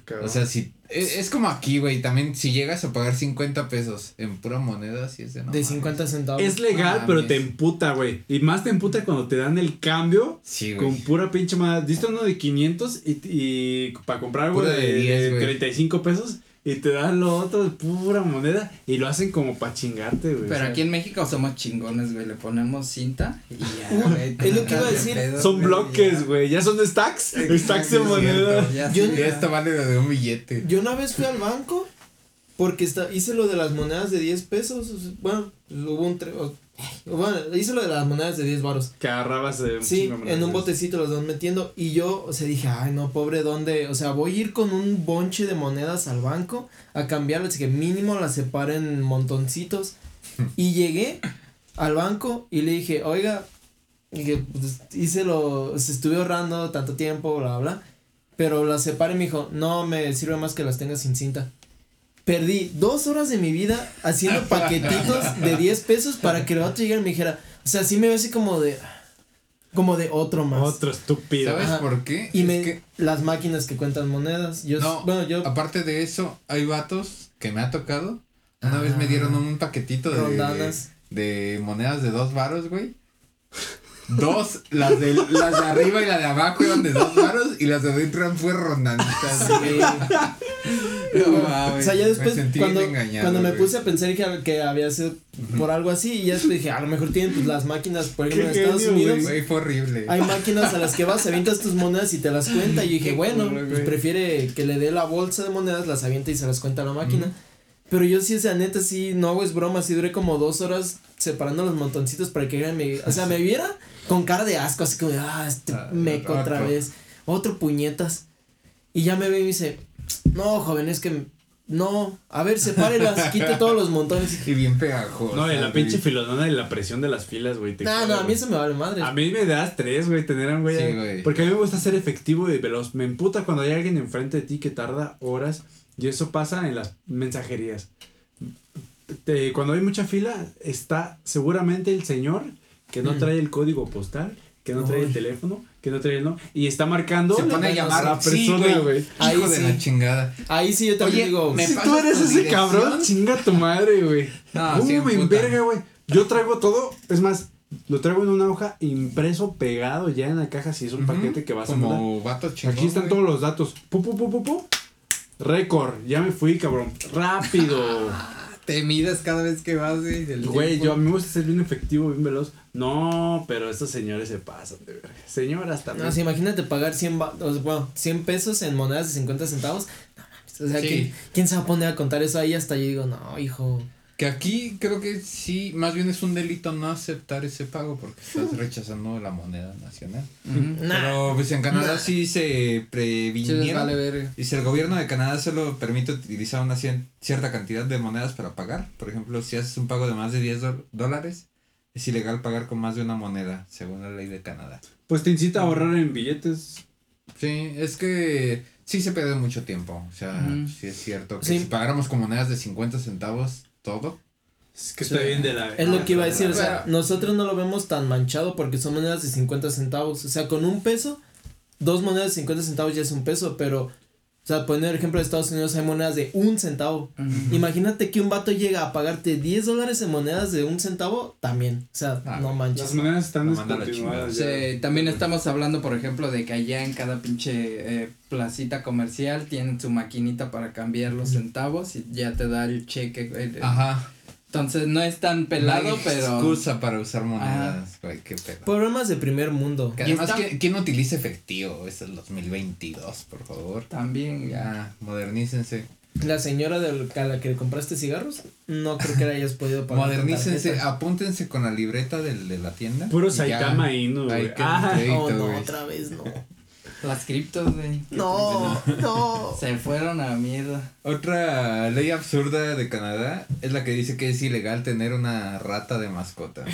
Cabrón. O sea, si es, es como aquí, güey, también si llegas a pagar 50 pesos en pura moneda, si es de no De mames. 50 centavos. es legal, no pero mames. te emputa, güey. Y más te emputa cuando te dan el cambio Sí, con pura pinche madre. Diste uno de 500 y, y para comprar algo de, de 10, de güey. 35 pesos y te dan lo otro de pura moneda y lo hacen como para chingarte, güey. o Pero sea, aquí en México somos chingones, güey. Le ponemos cinta y ya, güey. es lo que iba a decir. Pedo, Son güey, bloques, güey. Ya son stacks. Exacto, Stacks de moneda. cierto, ya Yo- ya. vale de un billete. Yo una vez fui al banco porque está, hice lo de las monedas de 10 pesos. Bueno, hubo un tre- Bueno, hice lo de las monedas de 10 baros. Que agarrabas de Sí, chingo de en un botecito los van metiendo y yo, o sea, dije, ay, no, pobre, ¿dónde? O sea, voy a ir con un bonche de monedas al banco a cambiarlas, que mínimo las separen en montoncitos. Y llegué al banco y le dije, oiga, dije, pues, hice lo, o sea, estuve ahorrando tanto tiempo, bla, bla, pero las separé y me dijo, no, me sirve más que las tengas sin cinta. Perdí dos horas de mi vida haciendo paquetitos de 10 pesos para que el otro llegara y me dijera, o sea, sí me veo así como de, como de otro más. Otro estúpido. ¿Sabes Ajá. por qué? Y Es me, que- las máquinas que cuentan monedas. Yo, no, bueno, yo, aparte de eso, hay vatos que me ha tocado. Una vez me Ah. dieron un paquetito de, de monedas de dos varos, güey. Dos, las de, las de arriba y la de abajo eran de dos varos y las de adentro eran fue rondanitas. güey. No o sea, ya después, sentí cuando, engañado, cuando me güey. puse a pensar que, que había sido por algo así, y ya después dije, a lo mejor tienen pues, las máquinas, por ejemplo, en Estados genio, Unidos. Güey, fue horrible. Hay máquinas a las que vas, avientas tus monedas y te las cuenta. Y yo dije, bueno, pues prefiere que le dé la bolsa de monedas, las avienta y se las cuenta a la máquina. Pero yo sí, o sea, neta, sí, no hago es broma, sí duré como dos horas separando los montoncitos para que me, o sea, me viera con cara de asco, así como, de, ah, este Ah, meco otra otro. vez, otro puñetas. Y ya me ve y me dice, no, joven, es que, no, a ver, sepárelas, quite todos los montones. Y bien pegajoso. No, y la güey. pinche filonona y la presión de las filas, güey. te No, no, a mí eso me vale madre. A mí me das tres, güey, tener a un güey. Sí, güey. Porque a mí me gusta ser efectivo y veloz. Me emputa cuando hay alguien enfrente de ti que tarda horas. Y eso pasa en las mensajerías. Te- cuando hay mucha fila, está seguramente el señor que no Mm. trae el código postal, que no trae Uy. el teléfono, que no trae el no. Y está marcando Se pone a a llamar la sí, persona, güey. Ahí Hijo de sí. la chingada. Ahí sí yo también Oye, digo, me Si pasas tú eres tu ese dirección? cabrón, chinga tu madre, güey. No, ¿Cómo sí, me enverga, güey? Yo traigo todo, es más, lo traigo en una hoja impreso, pegado ya en la caja si es un Ujú, paquete que vas a mandar. Como vato chingón. Aquí están güey. todos los datos. Pu, pu, pu, pu, pu. Récord, ya me fui, cabrón. Rápido. Te mides cada vez que vas, güey. del Güey, tiempo. yo a mí me gusta ser bien efectivo, bien veloz. No, pero estos señores se pasan de verga. Señoras también. No, sí, imagínate pagar 100, ba- o sea, bueno, 100 pesos en monedas de 50 centavos. No mames, o sea, Sí. ¿quién, quién se va a poner a contar eso ahí? Hasta yo digo, no, hijo. Que aquí creo que sí, más bien es un delito no aceptar ese pago porque estás rechazando la moneda nacional. Pero pues en Canadá sí se Sí, previnieron. vale verga. Y si el gobierno de Canadá solo permite utilizar una cien- cierta cantidad de monedas para pagar, por ejemplo, si haces un pago de más de 10 dol- dólares, es ilegal pagar con más de una moneda, según la ley de Canadá. Pues te incita a ahorrar en billetes. Sí, es que sí se pierde mucho tiempo. O sea, sí es cierto que Sí. si pagáramos con monedas de 50 centavos todo, Es que está bien de la. Es lo que iba a decir, o sea, Pero- nosotros no lo vemos tan manchado porque son monedas de 50 centavos. O sea, con un peso, dos monedas de 50 centavos ya es un peso, pero, o sea, poner el ejemplo de Estados Unidos, hay monedas de un centavo. Ujú. Imagínate que un vato llega a pagarte 10 dólares en monedas de un centavo, también. O sea, Ah, no manches. Las monedas están descontinuadas. Sí, también estamos hablando, por ejemplo, de que allá en cada pinche eh, placita comercial tienen su maquinita para cambiar los centavos y ya te da el cheque. güey, de- ajá. Entonces no es tan pelado, no hay pero. excusa para usar monedas, güey, qué pedo. Problemas de primer mundo. Que Y además, está- ¿quién, quién utiliza efectivo? Es el 2022, por favor. También ya. Modernícense. La señora del, a la que le compraste cigarros, no creo que la hayas podido pagar. Modernícense, apúntense con la libreta del, de la tienda. Puro. Saitama Inu, Ahí güey. queda Ah, Oh, no, güey. otra vez no. Las criptos, güey. No, no. Se fueron a mierda. Otra ley absurda de Canadá es la que dice que es ilegal tener una rata de mascota.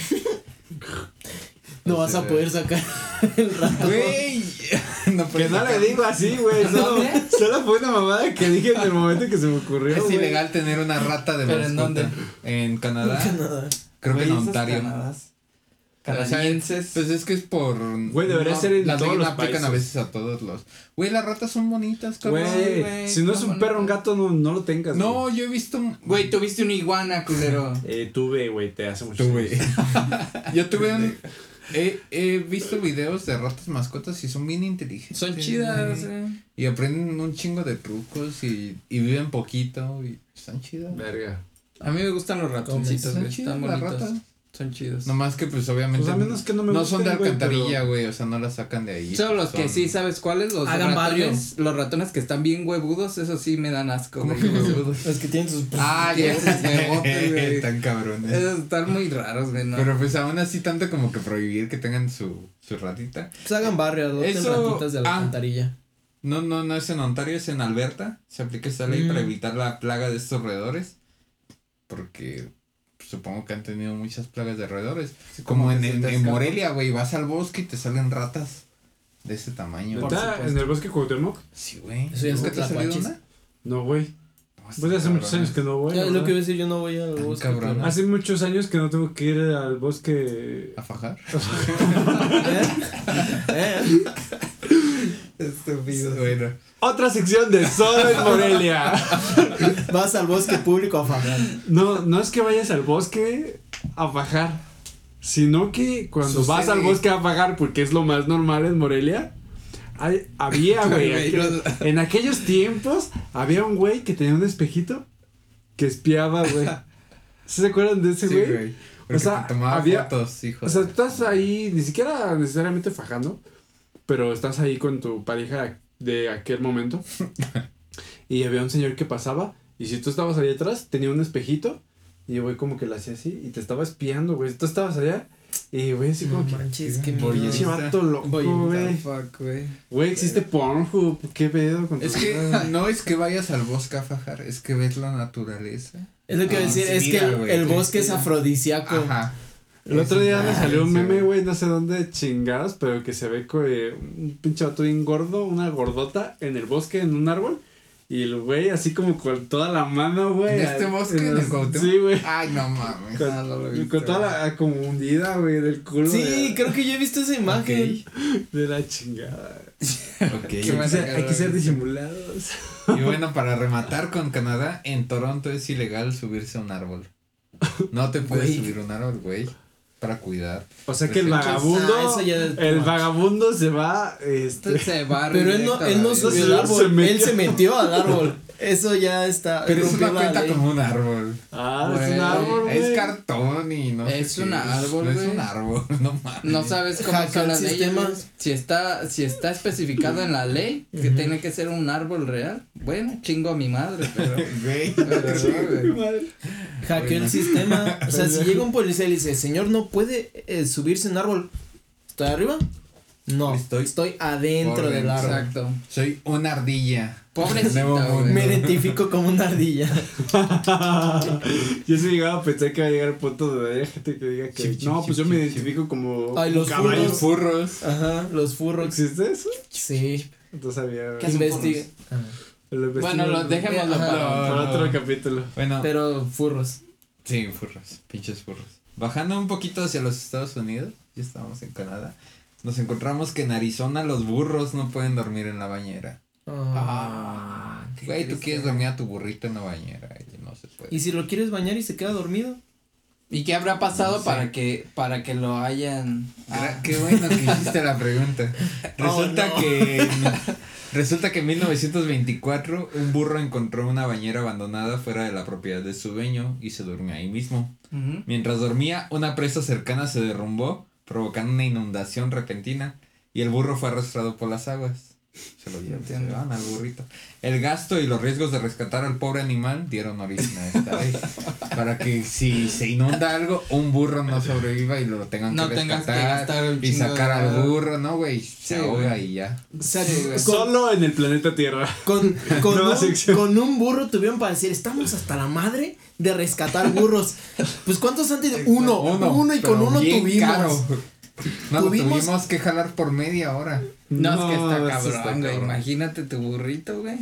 No O vas a poder sacar el rato. Güey, no Que no le digo así, güey. Solo, solo fue una mamada que dije en el momento que se me ocurrió. Es ilegal tener una rata de ¿Pero mascota. en dónde? En Canadá. Creo que en Ontario. Canadas- Canadienses. Pues es que es por. Güey, debería ser en las todos los aplican a veces a todos los. Güey, las ratas son bonitas, cabrón. Güey, güey, si no es un perro, un gato, no, no lo tengas. No, güey. yo he visto. Güey, tuviste una iguana, culero. Eh, tuve, güey, te hace mucho Tuve. yo tuve un. He, he visto videos de ratas mascotas y son bien inteligentes. Son chidas, güey. güey. Y aprenden un chingo de trucos y, y viven poquito y están chidas. Verga. A mí me gustan los ratoncitos, Están güey. chidas Están bonitos. ratas. Son chidos. Nomás que pues obviamente Pues a menos que no me no son de güey, alcantarilla, pero- güey, o sea, no las sacan de ahí. Solo los que sí, ¿sabes cuáles? Los Hagan ratones. Los ratones que están bien huevudos, eso sí me dan asco, ¿Cómo que huevudos? Los que tienen sus. Ah, ya esos huevotes, güey. Tan cabrones. Esos están muy raros, güey, ¿no? Pero pues aún así tanto como que prohibir que tengan su, su ratita. Pues hagan barrio, adopten Eso- ratitas de la ah. alcantarilla. No, no, no es en Ontario, es en Alberta. Se aplica esta ley Mm. para evitar la plaga de estos roedores. Porque supongo que han tenido muchas plagas de roedores. como como en, que en, en. Morelia, güey, vas al bosque y te salen ratas de ese tamaño. Por ¿Está en el bosque Cuauhtémoc? Sí, güey. Eso ya es ¿Nunca te ha salido una? No, güey. Pues hace muchos años que no voy. Ya, es lo que iba a decir, yo no voy al Tan bosque. cabrón. pero- Hace muchos años que no tengo que ir al bosque. ¿A fajar? ¿Eh? Estúpido. Bueno. Otra sección de Solo en Morelia. Vas al bosque público a fajar. No, no es que vayas al bosque a fajar, sino que cuando Sucede. vas al bosque a fajar, porque es lo más normal en Morelia, hay- había, güey, Güey, aquel- en aquellos tiempos, había un güey que tenía un espejito que espiaba, güey. ¿Sí ¿Se acuerdan de ese Sí, güey? güey. Porque sea, había- fotos, hijo. O sea, estás ahí, ni siquiera necesariamente fajando, pero estás ahí con tu pareja de aquel momento. y había un señor que pasaba, y si tú estabas ahí atrás, tenía un espejito, y el güey como que lo hacía así, y te estaba espiando, güey. Tú estabas allá, y güey, así como No que. manches, qué Voy vato loco, Voy güey. Fuck, güey. Güey, existe Pornhub, ¿qué pedo con Es tu que vida? no es que vayas al bosque a fajar, es que ves la naturaleza. Es lo que iba a Ah, decir, es que mira, el, güey, el que- bosque es afrodisíaco. Ajá. El otro día me Ah, salió un meme, güey, no sé dónde chingados, pero que se ve co- eh, un pinche vato bien gordo, una gordota en el bosque, en un árbol. Y el güey así como con toda la mano, güey. ¿De este bosque en los-? Sí, güey. Ay, no mames. Con, Ah, no lo he con toda la como hundida, güey, del culo. Sí, de, creo que yo he visto esa imagen. de la chingada. Ok. Hay que, ser, hay que ser disimulados. Y bueno, para rematar con Canadá, en Toronto es ilegal subirse a un árbol. No te puedes Güey. subir a un árbol, güey. Para cuidar. O sea que el vagabundo, ah, el much. vagabundo se va, este, Se va Pero él no, él no subió se árbol, metió. él se metió al árbol. Eso ya está. Pero eso no la cuenta ley. como un árbol. ah, es un Güey, árbol, Es güey. cartón y no Es sé un qué árbol, No es güey. un árbol, no mames. No sabes cómo Hackeó son el las leyes. sistema. güey. Si está, si está especificado en la ley que Ujú. tiene que ser un árbol real, bueno, chingo a mi madre, pero. Güey. pero no, güey. Hackeó el sistema. O sea, si llega un policía y le dice, señor, no puede eh, subirse en un árbol. ¿Estoy arriba? No, Estoy estoy, adentro del árbol. Exacto. Soy una ardilla. Pobrecita. Me identifico como una ardilla. yo sí llegaba a pensar que iba a llegar al punto de gente que diga que Chip, no, chip, pues yo me identifico como Ay, los furros. Ajá, los furros. ¿Existe eso? Sí. No sabía. ¿Qué son Investiga. Bueno, lo dejémoslo Ajá. para. para No, otro no. capítulo. Bueno, Pero furros. sí, furros. Pinches furros. Bajando un poquito hacia los Estados Unidos, ya estábamos en Canadá. Nos encontramos que en Arizona los burros no pueden dormir en la bañera. Ah. qué Güey, tú quieres dormir a tu burrito en la bañera y no se puede. Y si lo quieres bañar y se queda dormido. ¿Y qué habrá pasado No sé. para que para que lo hayan ah, Qué bueno que hiciste la pregunta. Resulta Oh, no. que resulta que en 1924 un burro encontró una bañera abandonada fuera de la propiedad de su dueño y se durmió ahí mismo. Mientras dormía, una presa cercana se derrumbó, provocando una inundación repentina y el burro fue arrastrado por las aguas. Se lo llevan, se Entiendo. van al burrito. El gasto y los riesgos de rescatar al pobre animal dieron origen a esta ley. Para que si se inunda algo, un burro no sobreviva y lo tengan No que que rescatar un y sacar de al burro, ¿no, güey? Se Sí, ahoga y ya. O sea, Sí, güey. con, Solo en el planeta Tierra. con, con, un, con un burro tuvieron para decir, estamos hasta la madre de rescatar burros. Pues ¿cuántos han tenido? Uno, uno, y con uno tuvimos. caro. No, Tuvimos- tuvimos que jalar por media hora. No, es que No, está cabrón, está güey. cabrón. Imagínate tu burrito, güey.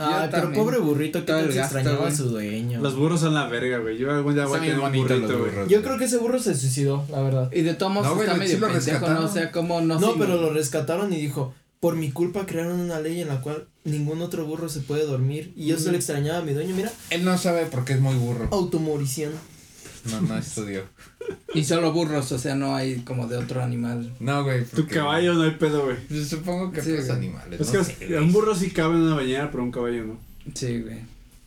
Ah, pero también. pobre burrito, que gasto, extrañaba a güey. su dueño. Los burros son la verga, güey. Yo algún día voy a tener un burrito, los güey. Yo creo que ese burro se suicidó, la verdad. Y de todos modos No, güey, está lo- sí medio lo pendejo, rescataron. ¿no? O sea, como no No, pero lo rescataron y dijo, por mi culpa crearon una ley en la cual ningún otro burro se puede dormir. Y yo se lo extrañaba a mi dueño, mira, Él no sabe porque es muy burro. automorición. No, no estudió. Y solo burros, o sea, no hay como de otro animal. No, güey. Tu caballo no hay pedo, güey. Yo supongo que Sí, otros animales. Es no que sé, un burro sí cabe en una bañera, pero un caballo no. Sí, güey.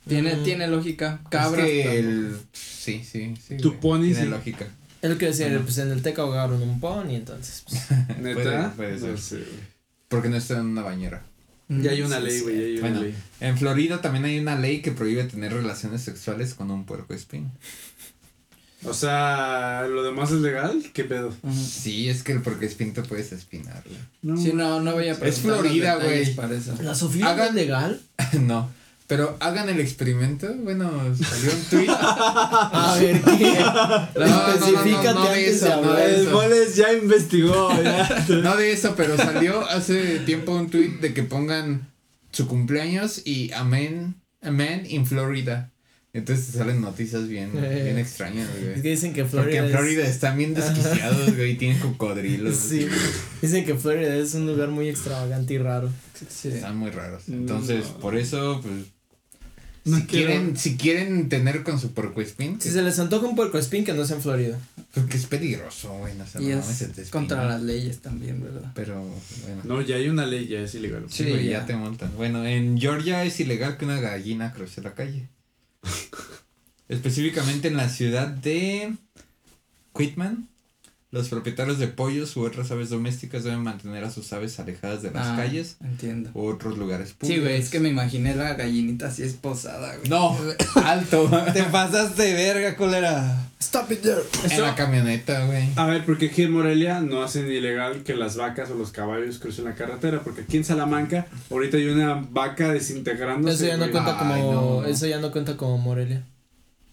Tiene, Mm. tiene lógica. Es Cabras. que también. el... Sí, sí, sí. Tu güey. pony Tiene sí. lógica. Es lo que decía, pues en el Teca ahogaron un pony, entonces. Pues, ¿Neta? Puede- puede ser. No sé, güey. Porque no está en una bañera. Ya hay una Sí, ley, sí. güey, ya hay una Bueno, ley. en Florida también hay una ley que prohíbe tener relaciones sexuales con un puerco espín. O sea, ¿lo demás es legal? ¿Qué pedo? Sí, es que el puerco espín te puedes espinar, güey. No. Sí, no, no voy a Es Florida, güey. ¿La Sofía Hagan- es legal? no. Pero hagan el experimento. Bueno, salió un tweet. A ver, ¿qué? No, no, no, Especifícate no de antes eso, de no de El eso. Moles ya investigó, ya. No de eso, pero salió hace tiempo un tweet de que pongan su cumpleaños y amén, amén in Florida. Entonces te salen noticias bien, Eh. bien extrañas, Es que dicen que Porque Florida en es- Florida están bien desquiciados, güey, y tienen cocodrilos. Sí, dicen que Florida es un lugar muy extravagante y raro. Sí. Están muy raros. Entonces, No. por eso, pues. No si quiero- quieren, si quieren tener con su puercoespín, Si se les antoja un puerco espín, que no sea en Florida. porque es peligroso, güey, no sé, Y es contra las leyes también, ¿verdad? Pero, bueno. No, ya hay una ley, ya es ilegal. Sí, Sí, güey, ya. ya te montan. Bueno, en Georgia es ilegal que una gallina cruce la calle. Específicamente en la ciudad de Quitman, los propietarios de pollos u otras aves domésticas deben mantener a sus aves alejadas de las Ah, calles Entiendo. u otros lugares Sí, públicos. güey, es que me imaginé la gallinita así esposada, güey. No, alto. Te pasaste de verga, cólera. Stop it there. en la camioneta, güey. A ver, porque aquí en Morelia no hacen ilegal que las vacas o los caballos crucen la carretera, porque aquí en Salamanca ahorita hay una vaca desintegrándose. Eso ya no cuenta como. Ay, no. Eso ya no cuenta como Morelia.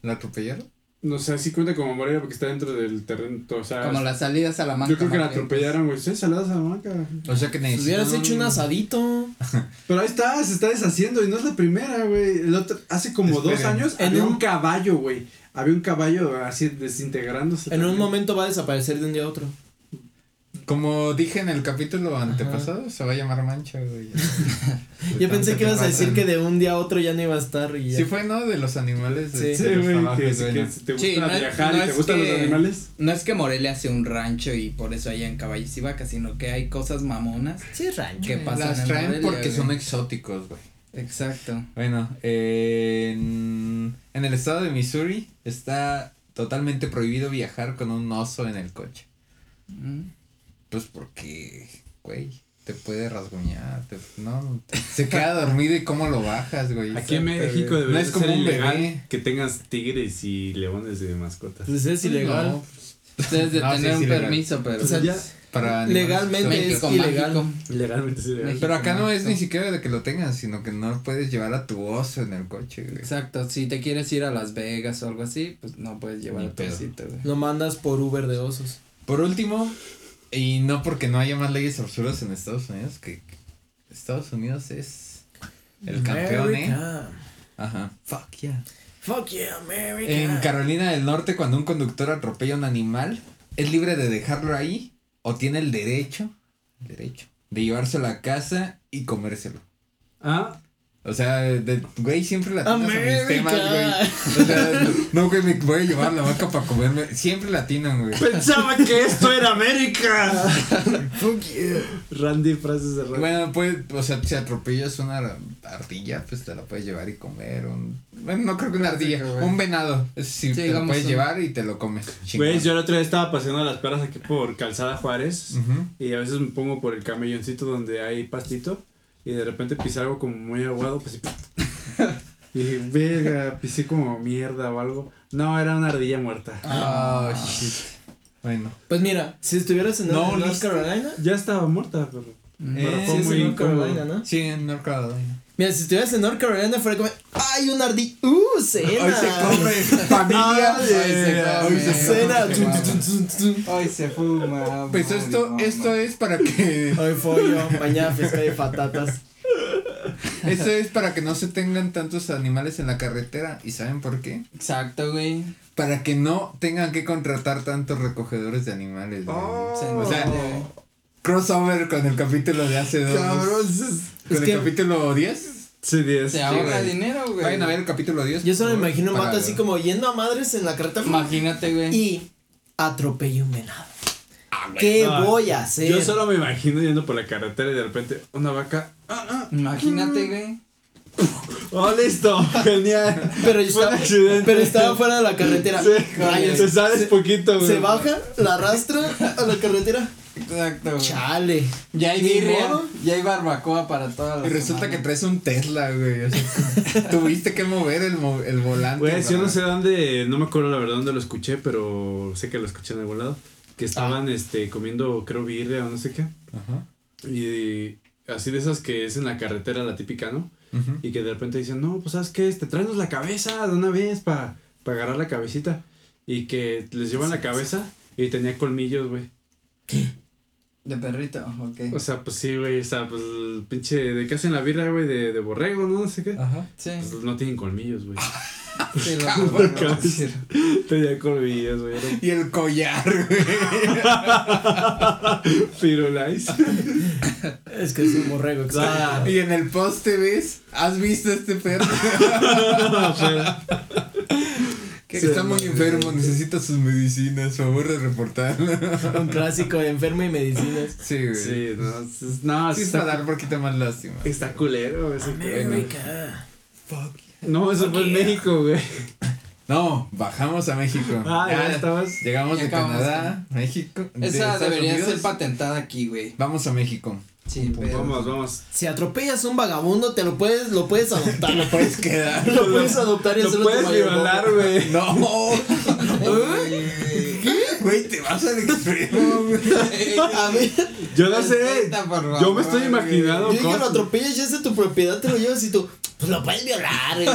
¿La atropellaron? No sé, sí cuenta como Morelia porque está dentro del terreno, o sea... Como las salidas a la manga. yo creo que la atropellaron, güey. Sí, salada Salamanca. O sea que Si necesitan hubieras hecho un asadito. Pero ahí está, se está deshaciendo y no es la primera, güey. El otro, hace como dos años En había un- un caballo, güey. Había un caballo así desintegrándose. En un momento va a desaparecer de un día a otro. Como dije en el capítulo antepasado, se va a llamar mancha, güey. Yo pensé que ibas a decir pasan. que de un día a otro ya no iba a estar y ya. Sí fue, ¿no? De los animales. De, Sí. Sí, de los güey, trabajos, que, que, si te gusta Sí, no viajar no y te gustan los que- animales. No es que Morelia sea un rancho y por eso hayan caballos y vacas, sino que hay cosas mamonas. Sí, rancho. ¿Qué güey. pasa? Las en traen Morelia, porque güey. son exóticos, güey. Exacto. Bueno, en, en el estado de Missouri está totalmente prohibido viajar con un oso en el coche. Mm. Pues porque, güey, te puede rasguñar. te- no, se queda dormido y cómo lo bajas, güey. Aquí en México debería No es como ser un ilegal bebé. que tengas tigres y leones de mascotas. Pues es ilegal. No, Ustedes de No, sí, tener un ilegal. permiso, pero. O sea, Ya, para animales Legalmente es ilegal. legalmente es ilegal. México. Pero acá no es ni siquiera de que lo tengas, sino que no puedes llevar a tu oso en el coche, güey. Exacto. Si te quieres ir a Las Vegas o algo así, pues no puedes llevar Ni a tu pedo. osito, güey. Lo mandas por Uber de osos. Por último, y no porque no haya más leyes absurdas en Estados Unidos, que Estados Unidos es el campeón, ¿eh? Ajá. Fuck yeah. Fuck yeah, America. En Carolina del Norte, cuando un conductor atropella a un animal, es libre de dejarlo ahí o tiene el derecho, derecho, de llevárselo a casa y comérselo. Ah, O sea, de, güey, siempre latinas a mis America. temas, güey. O sea, no, güey, me voy a llevar la vaca para comerme. Siempre latinan, güey. pensaba que esto era América. Fuck. Randy, frases de Randy. Bueno, pues, o sea, si atropellas una ardilla, pues te la puedes llevar y comer. Un, bueno, no creo que una ardilla, un venado. Ese sí, Sí, te lo puedes llevar y te lo comes. Chingón. Güey, yo el otro día estaba paseando las perras aquí por Calzada Juárez. Ujú. Y a veces me pongo por el camelloncito donde hay pastito. Y de repente pisé algo como muy aguado, pues. Y dije, verga, pisé como mierda o algo. No, era una ardilla muerta. Oh, shit. Bueno. Pues mira, si estuvieras en, No, North. Carolina. Ya estaba muerta, pero. pero Eh, fue sí, es muy en North. Carolina, ¿no? Sí, en North Carolina. Mira, si estuvieras en North Carolina fuera como, ¡ay, un ardilla! ¡Uh, cena! Hoy se come familia. Hoy se come. Hoy se Cena. Hoy se fuma. Pues esto, esto es para que Hoy pollo, mañana fiesta de patatas. esto es para que no se tengan tantos animales en la carretera. ¿Y saben por qué? Exacto, güey. Para que no tengan que contratar tantos recogedores de animales. güey. Se O sea. Crossover con el capítulo de hace dos. Cabrón, Con Es el que- capítulo 10. Sí, 10. Se ahorra güey. dinero, güey. Vayan a ver el capítulo 10. Yo solo me imagino un vato así como yendo a madres en la carretera. Imagínate, güey. Y atropello un venado. Ah, güey. ¿Qué No, voy a hacer? Yo solo me imagino yendo por la carretera y de repente una vaca. Ah, ah, Imagínate, güey. Oh, listo. Genial. Pero estaba, pero estaba fuera de la carretera. Sí, Rayos. te sales poquito, güey. Se baja, la arrastra a la carretera. Exacto. güey. Chale. Ya hay birria, modo. ya hay barbacoa para todas Y las resulta que traes un Tesla, güey. O sea, tuviste que mover el, mo- el volante. Güey, yo no sé dónde, no me acuerdo la verdad dónde lo escuché, pero sé que lo escuché en algún lado. Que estaban este comiendo, creo, birria o no sé qué. Ajá. Y así de esas que es en la carretera, la típica, ¿no? Y que de repente dicen, no, pues sabes qué, este, tráenos la cabeza de una vez para agarrar la cabecita. Y que les llevan la cabeza y tenía colmillos, güey. De perrito, ok. O sea, pues sí, güey, o sea, pues el pinche, ¿de qué hacen la birra, güey? De, de borrego, ¿no? No sé qué. Ajá. Sí, Pues no tienen colmillos, güey. sí, lo cabrón. tenía colmillos, güey. Era Y el collar, güey. Firulais. Es que es un borrego. exacto. Y en el poste, ¿ves? ¿Has visto este perro? Que Sí, está muy enfermo, necesita sus medicinas, favor de reportarlo. Un clásico de enfermo y medicinas. Sí, güey. Sí, Sí, no, es- no, es está, para dar un poquito más lástima. está culero ese América. No, eso fue en México, güey. No, bajamos a México. Ah, ya estabas. Llegamos Ya de Canadá, México. Esa debería Unidos. ser patentada aquí, güey. Vamos a México. Sí, pero. Vamos, vamos. Si atropellas a un vagabundo, te lo puedes, lo puedes adoptar. Lo puedes quedar. Lo puedes adoptar y Lo puedes violar, güey. No. Güey, te vas al extremo, güey. A ver, Yo no sé. Favor, Yo me estoy imaginando yo dije lo atropellas, ya es de tu propiedad, te lo llevas y tú, pues lo puedes violar. güey.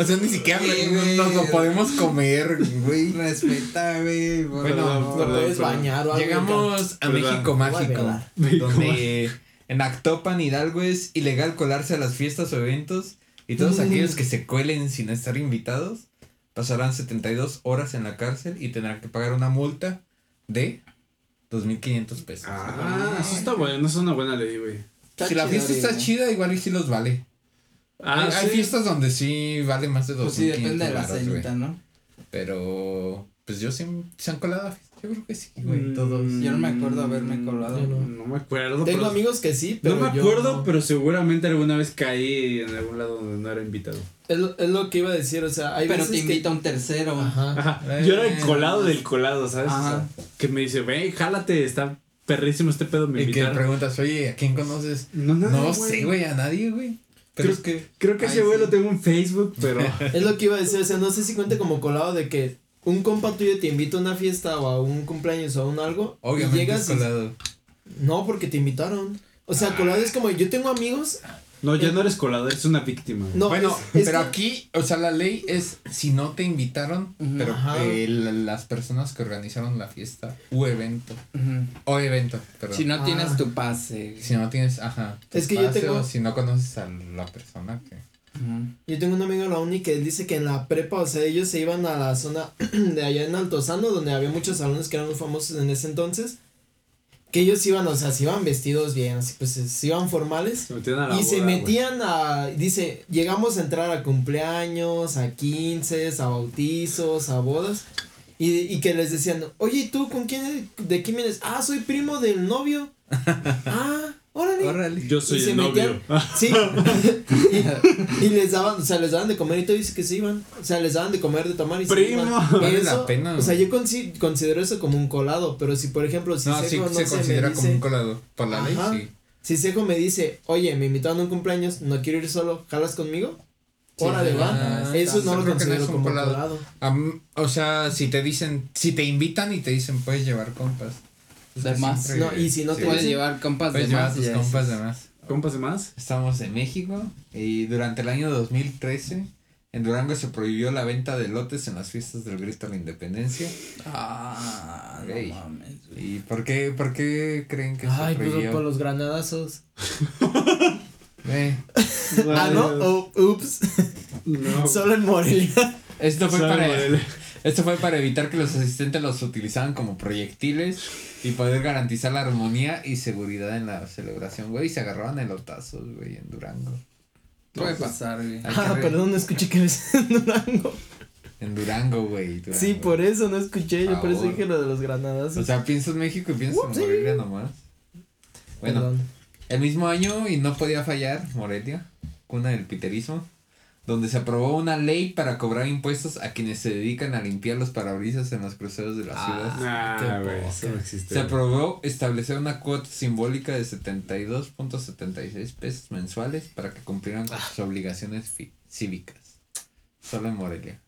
O sea, ni siquiera Sí, no- nos lo podemos comer, güey. Respeta, güey. Bueno. Lo puedes bañar o algo. Llegamos a Perdón. México Mágico, donde en Actopan, Hidalgo es ilegal colarse a las fiestas o eventos y todos Mm. aquellos que se cuelen sin estar invitados pasarán 72 horas en la cárcel y tendrán que pagar una multa de 2.500 pesos. Ah, eso está bueno, eso es una buena ley, güey. Si la fiesta está chida, igual y sí los vale. Ah, hay, fiestas donde sí vale más de 2.500 Pues sí, depende de la cenita, ¿no? Pero, pues yo sí, se han colado a fiestas. Yo creo que sí, güey, Mm, todos. Yo no me acuerdo haberme colado. No. No me acuerdo. Tengo pero- amigos que sí, pero No me yo acuerdo, no. pero seguramente alguna vez caí en algún lado donde no era invitado. Es lo, es lo que iba a decir, o sea, hay Pero veces te que... invita un tercero. Ajá. Ajá. Yo era el colado del colado, ¿sabes? O sea, Ajá. que me dice, ve, jálate, está perrísimo este pedo, me Y que le invitaron. preguntas, oye, ¿a quién conoces? No, nada, no sé, güey, a nadie, güey. Pero Creo- es que. Creo que Ay, ese güey sí. lo tengo en Facebook, pero. Es lo que iba a decir, o sea, no sé si cuente como colado de que un compa tuyo te invita a una fiesta o a un cumpleaños o a un algo Obviamente y llegas es y- colado. No, porque te invitaron. O sea, colado es como, yo tengo amigos, No, ya no eres colado, eres una víctima. no, bueno, es- es pero que- aquí, o sea, la ley es si no te invitaron, pero eh, la- las personas que organizaron la fiesta u evento. O evento, perdón. Si no Ah. tienes tu pase. Si no tienes, ajá. tu Es que yo tengo- o Si no conoces a la persona que. Yo tengo un amigo en la uni que él dice que en la prepa, o sea, ellos se iban a la zona de allá en Altozano, donde había muchos salones que eran muy famosos en ese entonces. Que ellos iban, o sea, se iban vestidos bien, así pues se iban formales. Se metían a la Y se boda, metían a, dice, llegamos a entrar a cumpleaños, a quinces, a bautizos, a bodas. Y, y que les decían, oye, ¿y tú con quién, de quién vienes? Ah, soy primo del novio. ah, órale. Órale. Yo soy Y el se novio. metían- Sí. y, y les daban, o sea, les daban de comer y todo dice que se iban. O sea, les daban de comer, de tomar y se Primo. iban. Vale Eso, la pena, O sea, yo consi- considero eso como un colado, pero si por ejemplo, si no, sí Seco, no se considera me como un colado. Por la Ajá. ley, sí. Si Sejo me dice, oye, me invitaron a un cumpleaños, no quiero ir solo, ¿jalas conmigo? Sí, Órale, sí, va. ah, Eso está. no lo no considero es como colado. colado. O sea, si te dicen, si te invitan y te dicen puedes llevar compas. De más. No, y si no te Puedes llevar compas puedes de llevar más. tus compas de más. ¿Compas de más? Estamos en México y durante el año 2013 en Durango se prohibió la venta de lotes en las fiestas del Grito a la Independencia. Ah, Ey. no mames. güey. ¿Y por qué, por qué creen que Ay, se pues prohibió? por los granadazos. Eh, Ah, ¿no? Oh, ups. No. Solo en Morelia. esto fue Sabe, para Morelia. Esto fue para evitar que los asistentes los utilizaran como proyectiles y poder garantizar la armonía y seguridad en la celebración, güey, y se agarraban elotazos, güey, en Durango. Puede pues, pasar, güey. Ah, perdón, no escuché que eres en Durango. En Durango, güey. Durango. Sí, por eso no escuché. Yo por eso dije lo de los granadazos. O sea, piensas México y piensas en. Morelia nomás. Bueno, Perdón. el mismo año y no podía fallar Morelia. cuna del piterismo, donde se aprobó una ley para cobrar impuestos a quienes se dedican a limpiar los parabrisas en los cruceros de la Ah. ciudad. Güey, poca. eso no existe. Se aprobó establecer una cuota simbólica de 72.76 pesos mensuales para que cumplieran con sus obligaciones cívicas. Solo en Morelia.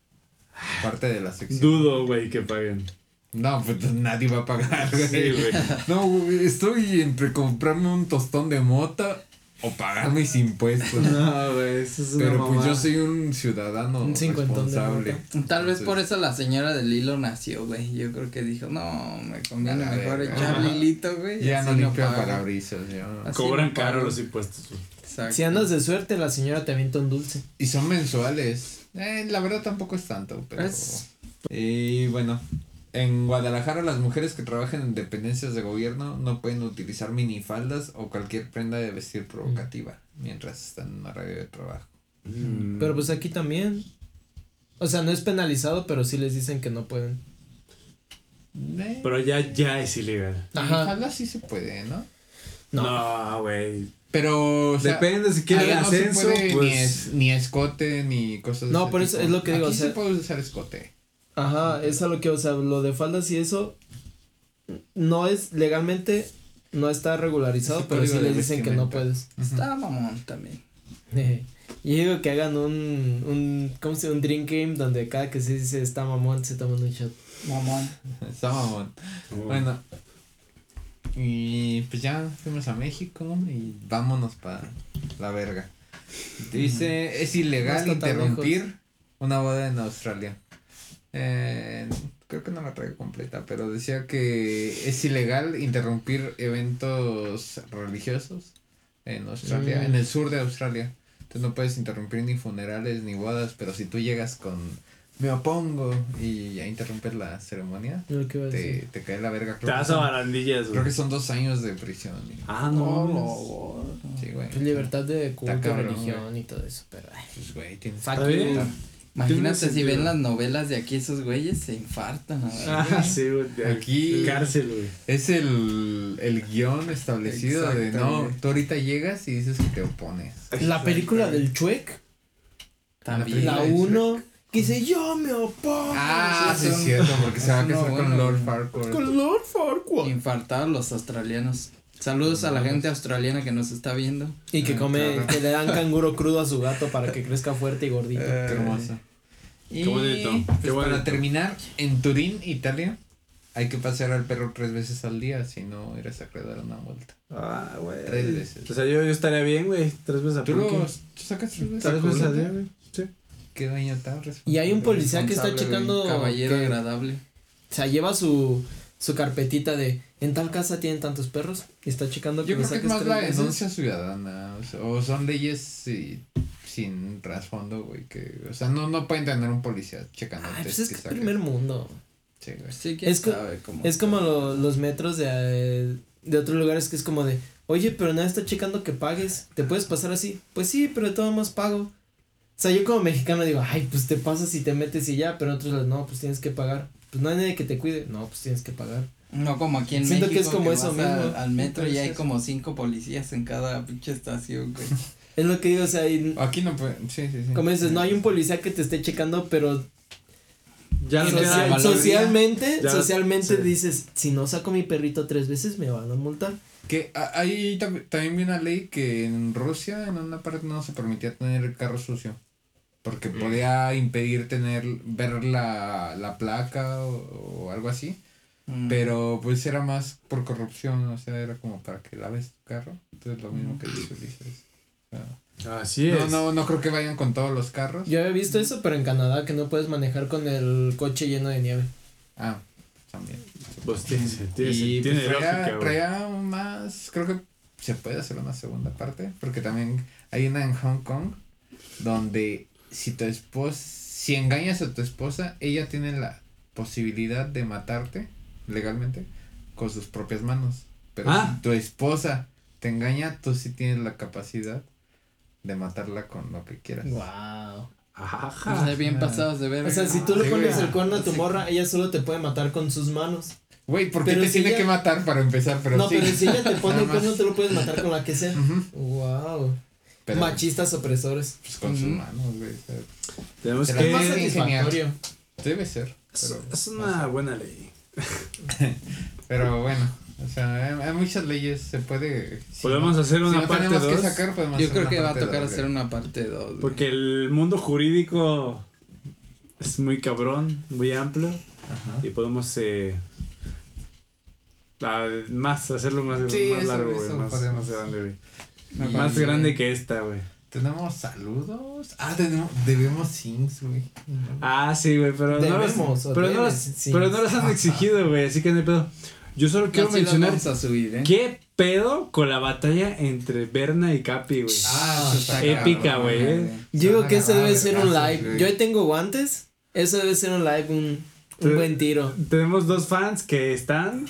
Parte de la sección. Dudo, güey, que paguen. No, pues nadie va a pagar, güey. Sí, güey. No, güey, estoy entre comprarme un tostón de mota o pagar mis impuestos. No, güey, eso es una Pero pues yo soy un ciudadano Un responsable. Tal vez por eso la señora del hilo nació, güey. Yo creo que dijo, no, me conviene mejor verga. echar Ajá. hilito, güey. Ya no limpio pago". parabrisas, ya. Cobran no caro los impuestos, güey. Exacto. Si andas de suerte, la señora te avienta un dulce. Y son mensuales. Eh, la verdad tampoco es tanto, pero. Es- Y bueno, en Guadalajara las mujeres que trabajan en dependencias de gobierno no pueden utilizar minifaldas o cualquier prenda de vestir provocativa mientras están en horario de trabajo. Mm. Pero pues aquí también. O sea, no es penalizado, pero sí les dicen que no pueden. Eh, Pero ya, ya es ilegal. Ajá. minifalda sí se puede, ¿no? No. No, güey. Pero. o sea, Depende si no se ascenso, puede pues. ni, es- ni escote ni cosas de No, ese por eso tipo. es lo que digo, Aquí o sea- sí puedes usar escote. Ajá, es a lo que, o sea, lo de faldas y eso no es legalmente, no está regularizado, Es pero sí les dicen que no puedes. Está mamón también. Y digo que hagan un, un, ¿cómo se llama? Un drink game donde cada que se dice está mamón se toman un shot. Mamón. Está mamón. Bueno. Y pues ya fuimos a México y vámonos para la verga. Dice, es ilegal interrumpir una boda en Australia. Eh, creo que no la traigo completa, pero decía que es ilegal interrumpir eventos religiosos en Australia, Mm. en el sur de Australia. Entonces no puedes interrumpir ni funerales ni bodas, pero si tú llegas con me opongo y ya interrumpes la ceremonia, a te, te cae la verga. Te Creo, que vas a son, barandillas, creo que son dos años de prisión. y- Ah, No, no. no, mames. no. Sí, güey. Libertad de culto, cabrón, religión y todo eso, pero Pues, güey, tienes. Imagínate si ven las novelas de aquí, esos güeyes se infartan. a ver, Ah, sí, güey. de Aquí- Cárcel, güey. Es el, el guion establecido de Exacto, no, güey. tú ahorita llegas y dices que te opones. La película del Chuec, También. la de Shrek. 1, que dice yo me opongo. Ah, sí, es cierto, porque se va a casar con Lord. Farquaad. Con Lord Farquaad. Infartados los australianos. Saludos a la gente australiana que nos está viendo. Y que Ah, come, que le dan canguro crudo a su gato para que crezca fuerte y gordito. Qué hermoso. Y Qué bonito. Pues Qué para bonito. terminar, en Turín, Italia, hay que pasear al perro tres veces al día, si no eres acreedor a una multa. Ah, güey. Tres veces. O sea, yo, yo estaría bien, güey. Tres veces a ¿Tú, lo, poco. ¿Tú sacas tres veces? Tres veces al día, güey. Sí. ¿Qué dueño tan Y hay un policía que está checando. Caballero que- agradable. O sea, lleva su, su carpetita de en tal casa tienen tantos perros y está checando Yo me creo que es más la denuncia ciudadana, o, sea, o son leyes sí, sin trasfondo, güey, que, o sea, no, no pueden tener un policía checando. Ay, pues es que es primer mundo. Sí, güey. Sí, quién Es co- cómo. Es como lo- los metros de, de otros lugares que es como de, oye, pero nadie está checando que pagues, ¿te puedes pasar así? Pues sí, pero de todos modos pago. O sea, yo como mexicano digo, ay, pues te pasas y te metes y ya, pero otros no, pues tienes que pagar. Pues no hay nadie que te cuide, no, pues tienes que pagar. No como aquí en Siento que México. es como eso vas a- mismo. Al metro y hay Entonces- como cinco policías en cada pinche estación, güey. Es lo que digo, o sea, y- Aquí no pueden, sí, sí, sí. como dices, no hay un policía que te esté checando, pero Ya no Social- socialmente, Ya, socialmente sí. dices, si no saco mi perrito tres veces me van a multar. Que a- ahí tam- también vi una ley que en Rusia, en una parte, no se permitía tener el carro sucio. Porque Mm. podía impedir tener, ver la, la placa o, o algo así. Mm. Pero pues era más por corrupción, o sea, era como para que laves tu carro. Entonces lo mismo que dices, dices. o sea, Así es. no, no, no creo que vayan con todos los carros. Yo había visto eso, pero en Canadá que no puedes manejar con el coche lleno de nieve. Ah, también. Pues tiene, tiene, y tiene pues, traía, lógica, traía más, creo que se puede hacer una segunda parte, porque también hay una en Hong Kong donde si tu esposa, si engañas a tu esposa, ella tiene la posibilidad de matarte legalmente con sus propias manos. Pero Ah. si tu esposa te engaña, tú sí tienes la capacidad de matarla con lo que quieras. Wow. Ajá. O sea, bien pasados de ver. O sea, si tú le Sí, pones güey. el cuerno a tu Sí. morra, ella solo te puede matar con sus manos. Güey, ¿por qué Pero te si tiene ella- que matar para empezar? Pero no, sí. pero si ella te pone el cuerno, tú lo puedes matar con la que sea. Ujú. Wow. Pero, Machistas opresores. Pues con sus Ujú. manos, güey. Tenemos que. Más satisfactorio. Debe ser. Es, Pero, es una buena ley. pero bueno, o sea, hay, hay muchas leyes, se puede. si Podemos no- hacer si una no parte tenemos que dos, sacar, podemos Yo hacer creo que va a tocar dos, hacer una parte 2. Porque el mundo jurídico es muy cabrón, muy amplio. Ajá. Y podemos eh, más, hacerlo más, Sí, más eso- largo, güey. Más, podemos. más grande, güey. Más grande que esta, güey. Tenemos saludos. Ah, tenemos, debemos Sings, güey. Ah, sí, güey, pero no los, pero no los, debes, sí. pero no los han exigido, güey, así que no hay pedo. Yo solo quiero mencionar a subir, ¿eh? qué pedo con la batalla entre Berna y Capi, güey. Ah, está Épica, güey, eh. Digo que ese debe ser un live. güey. Yo ahí tengo guantes. Eso debe ser un live, un, un buen tiro. Tenemos dos fans que están,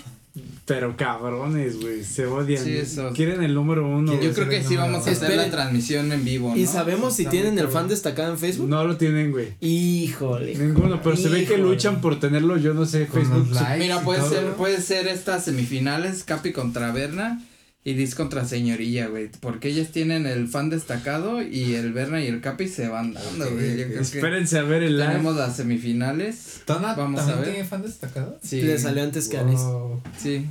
pero cabrones, güey, se odian. Sí, eso. Quieren el número uno. Yo creo que sí vamos a hacer Esperen. la transmisión en vivo, ¿no? ¿Y sabemos si Está tienen el fan destacado en Facebook? No lo tienen, güey. Híjole. Ninguno, pero se ve que luchan por tenerlo, yo no sé, Con Facebook. Mira, puede ser, puede ser estas semifinales, Capi contra Berna y Liz contra Señorilla, güey. Porque ellas tienen el fan destacado y el Berna y el Capi se van dando, güey. Yo creo que Espérense a ver el live. tenemos las semifinales. ¿Tona Vamos a ver. tiene fan destacado? Sí. Le salió antes que a Alice. Wow. Sí.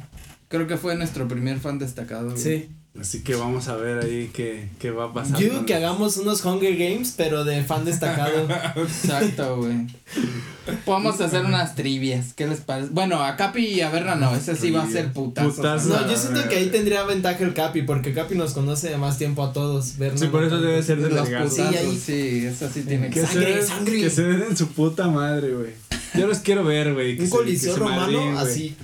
Creo que fue nuestro primer fan destacado, güey. Sí. Así que vamos a ver ahí qué, qué va a pasar. Yo digo que hagamos unos Hunger Games, pero de fan destacado. Exacto, güey. Podemos hacer unas trivias. ¿Qué les parece? Bueno, a Capi y a Berna no. Ese sí va a ser putazo. Putazo. No, yo siento que ahí tendría ventaja el Capi, porque Capi nos conoce de más tiempo a todos. Berna Sí, por eso debe ser de Los putazos, Sí, ahí- sí, eso sí tiene que ser. que se den en su puta madre, güey. Yo los quiero ver, güey. Un se- coliseo romano güey. así.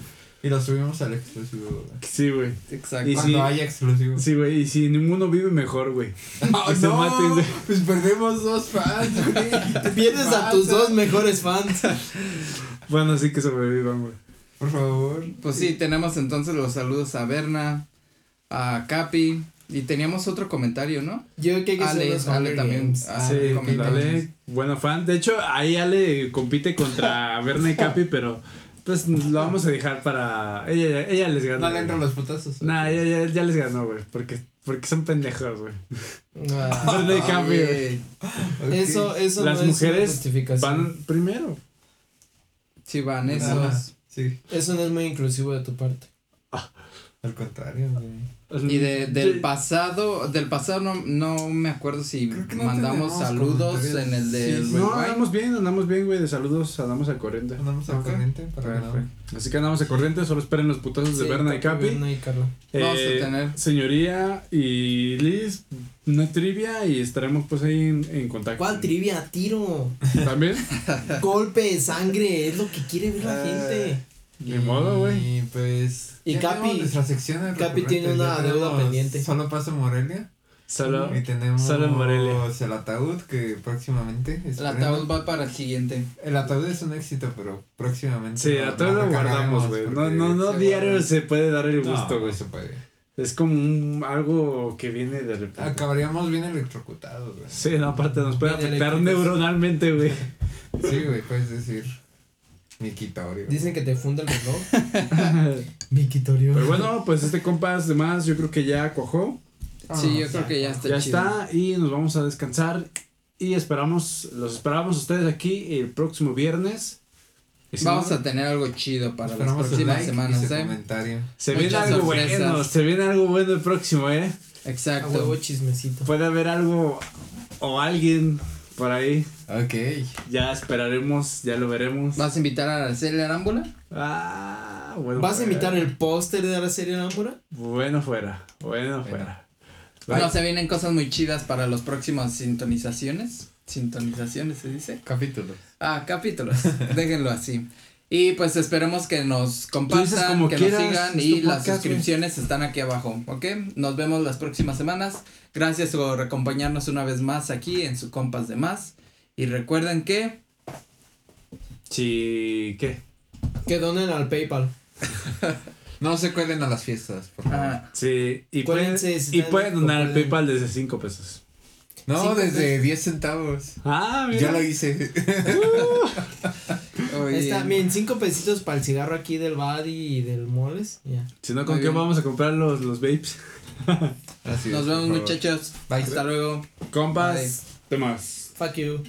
Y lo subimos al exclusivo. güey. Sí, güey. Exacto. Y Cuando sí. haya exclusivo. Sí, güey. Y si ninguno vive, mejor, güey. Ah, Que se maten, güey. Pues perdemos dos fans, güey. Te pierdes a tus dos mejores fans. Bueno, sí que sobrevivan, güey. Por favor. Pues sí, tenemos entonces los saludos a Berna, a Capi. Y teníamos otro comentario, ¿no? Yo creo que hay que hacer Ale, los Ale también. Ah, sí. Ale, bueno fan. De hecho, ahí Ale compite contra Berna y Capi, pero pues lo vamos a dejar para. Ella, ella les ganó. No le entran los putazos. Nah, ya, ya, ya les ganó, güey. Porque, porque son pendejos, güey. Ah, Berna y Capi, güey. Oye, Ok. Eso, eso Las no mujeres es justificación. Van primero. Sí, van esos. Sí, Eso no es muy inclusivo de tu parte. Al contrario, güey. Y de, del Sí. pasado, del pasado no, no me acuerdo si no mandamos saludos en el del Sí, No, andamos bien, andamos bien, güey. De saludos, andamos al corriente. Andamos al Ok. corriente para no. Así que andamos al corriente, solo esperen los putazos de Berna y Capi. Berna y Carla. Vamos a Eh, tener. Señoría y Liz, una trivia y estaremos pues ahí en, en contacto. ¿Cuál trivia? Tiro. ¿También? Golpe, sangre. Es lo que quiere ver la gente. Ni modo, güey. Y pues. Y Capi- tenemos nuestra sección de Capi tiene una ya deuda pendiente. Solo paso Morelia. Solo. Y tenemos solo en Morelia. el ataúd que próximamente. El ataúd va para el siguiente. El ataúd es un éxito, pero próximamente. Sí, lo- a todo lo guardamos, güey. No, no, no se diario guarda. se puede dar el gusto, güey. no se puede. Es como un, algo que viene de repente. Acabaríamos bien electrocutados, güey. Sí, no, aparte nos puede Bien afectar neuronalmente, güey. Sí, güey, puedes decir. Miquitorio. Dicen que te funde el reloj. Miquitorio. Pero bueno, pues este compás de más, yo creo que ya cojó. Sí, yo creo que ya está ya chido. está y nos vamos a descansar y esperamos, los esperamos a ustedes aquí el próximo viernes. Si Vamos no, a tener algo chido para las próximas like semanas, ¿eh? comentario. se viene algo sorpresas. bueno, se viene algo bueno el próximo, eh. Exacto. huevo chismecito. Puede haber algo o alguien por ahí. Ok. Ya esperaremos, ya lo veremos. ¿Vas a invitar a Araceli Arámbula? Ah, bueno. ¿Vas a invitar el póster de la serie Lámpura? Bueno fuera, bueno fuera. Bueno, se vienen cosas muy chidas para los próximos sintonizaciones. Sintonizaciones se dice. Capítulo. Ah, capítulos. Déjenlo así. Y pues esperemos que nos compartan, como que quieras, nos sigan es y las podcast, suscripciones están aquí abajo, ¿ok? Nos vemos las próximas semanas. Gracias por acompañarnos una vez más aquí en su Compas de Más. Y recuerden que Sí, ¿qué? Que donen al PayPal. No se cuelen a las fiestas, por favor. ah, Sí, y pueden, si y pueden en donar al PayPal desde 5 pesos. No, cinco desde 10 centavos. Ah, mira. Ya lo hice. oye, Está bien, cinco pesitos para el cigarro aquí del Buddy y del Moles. Ya. Si no, ¿con Muy qué bien. vamos a comprar los, los vapes? Así Nos es, vemos muchachos. Bye. Hasta luego. Compas, Bye. temas. Fuck you.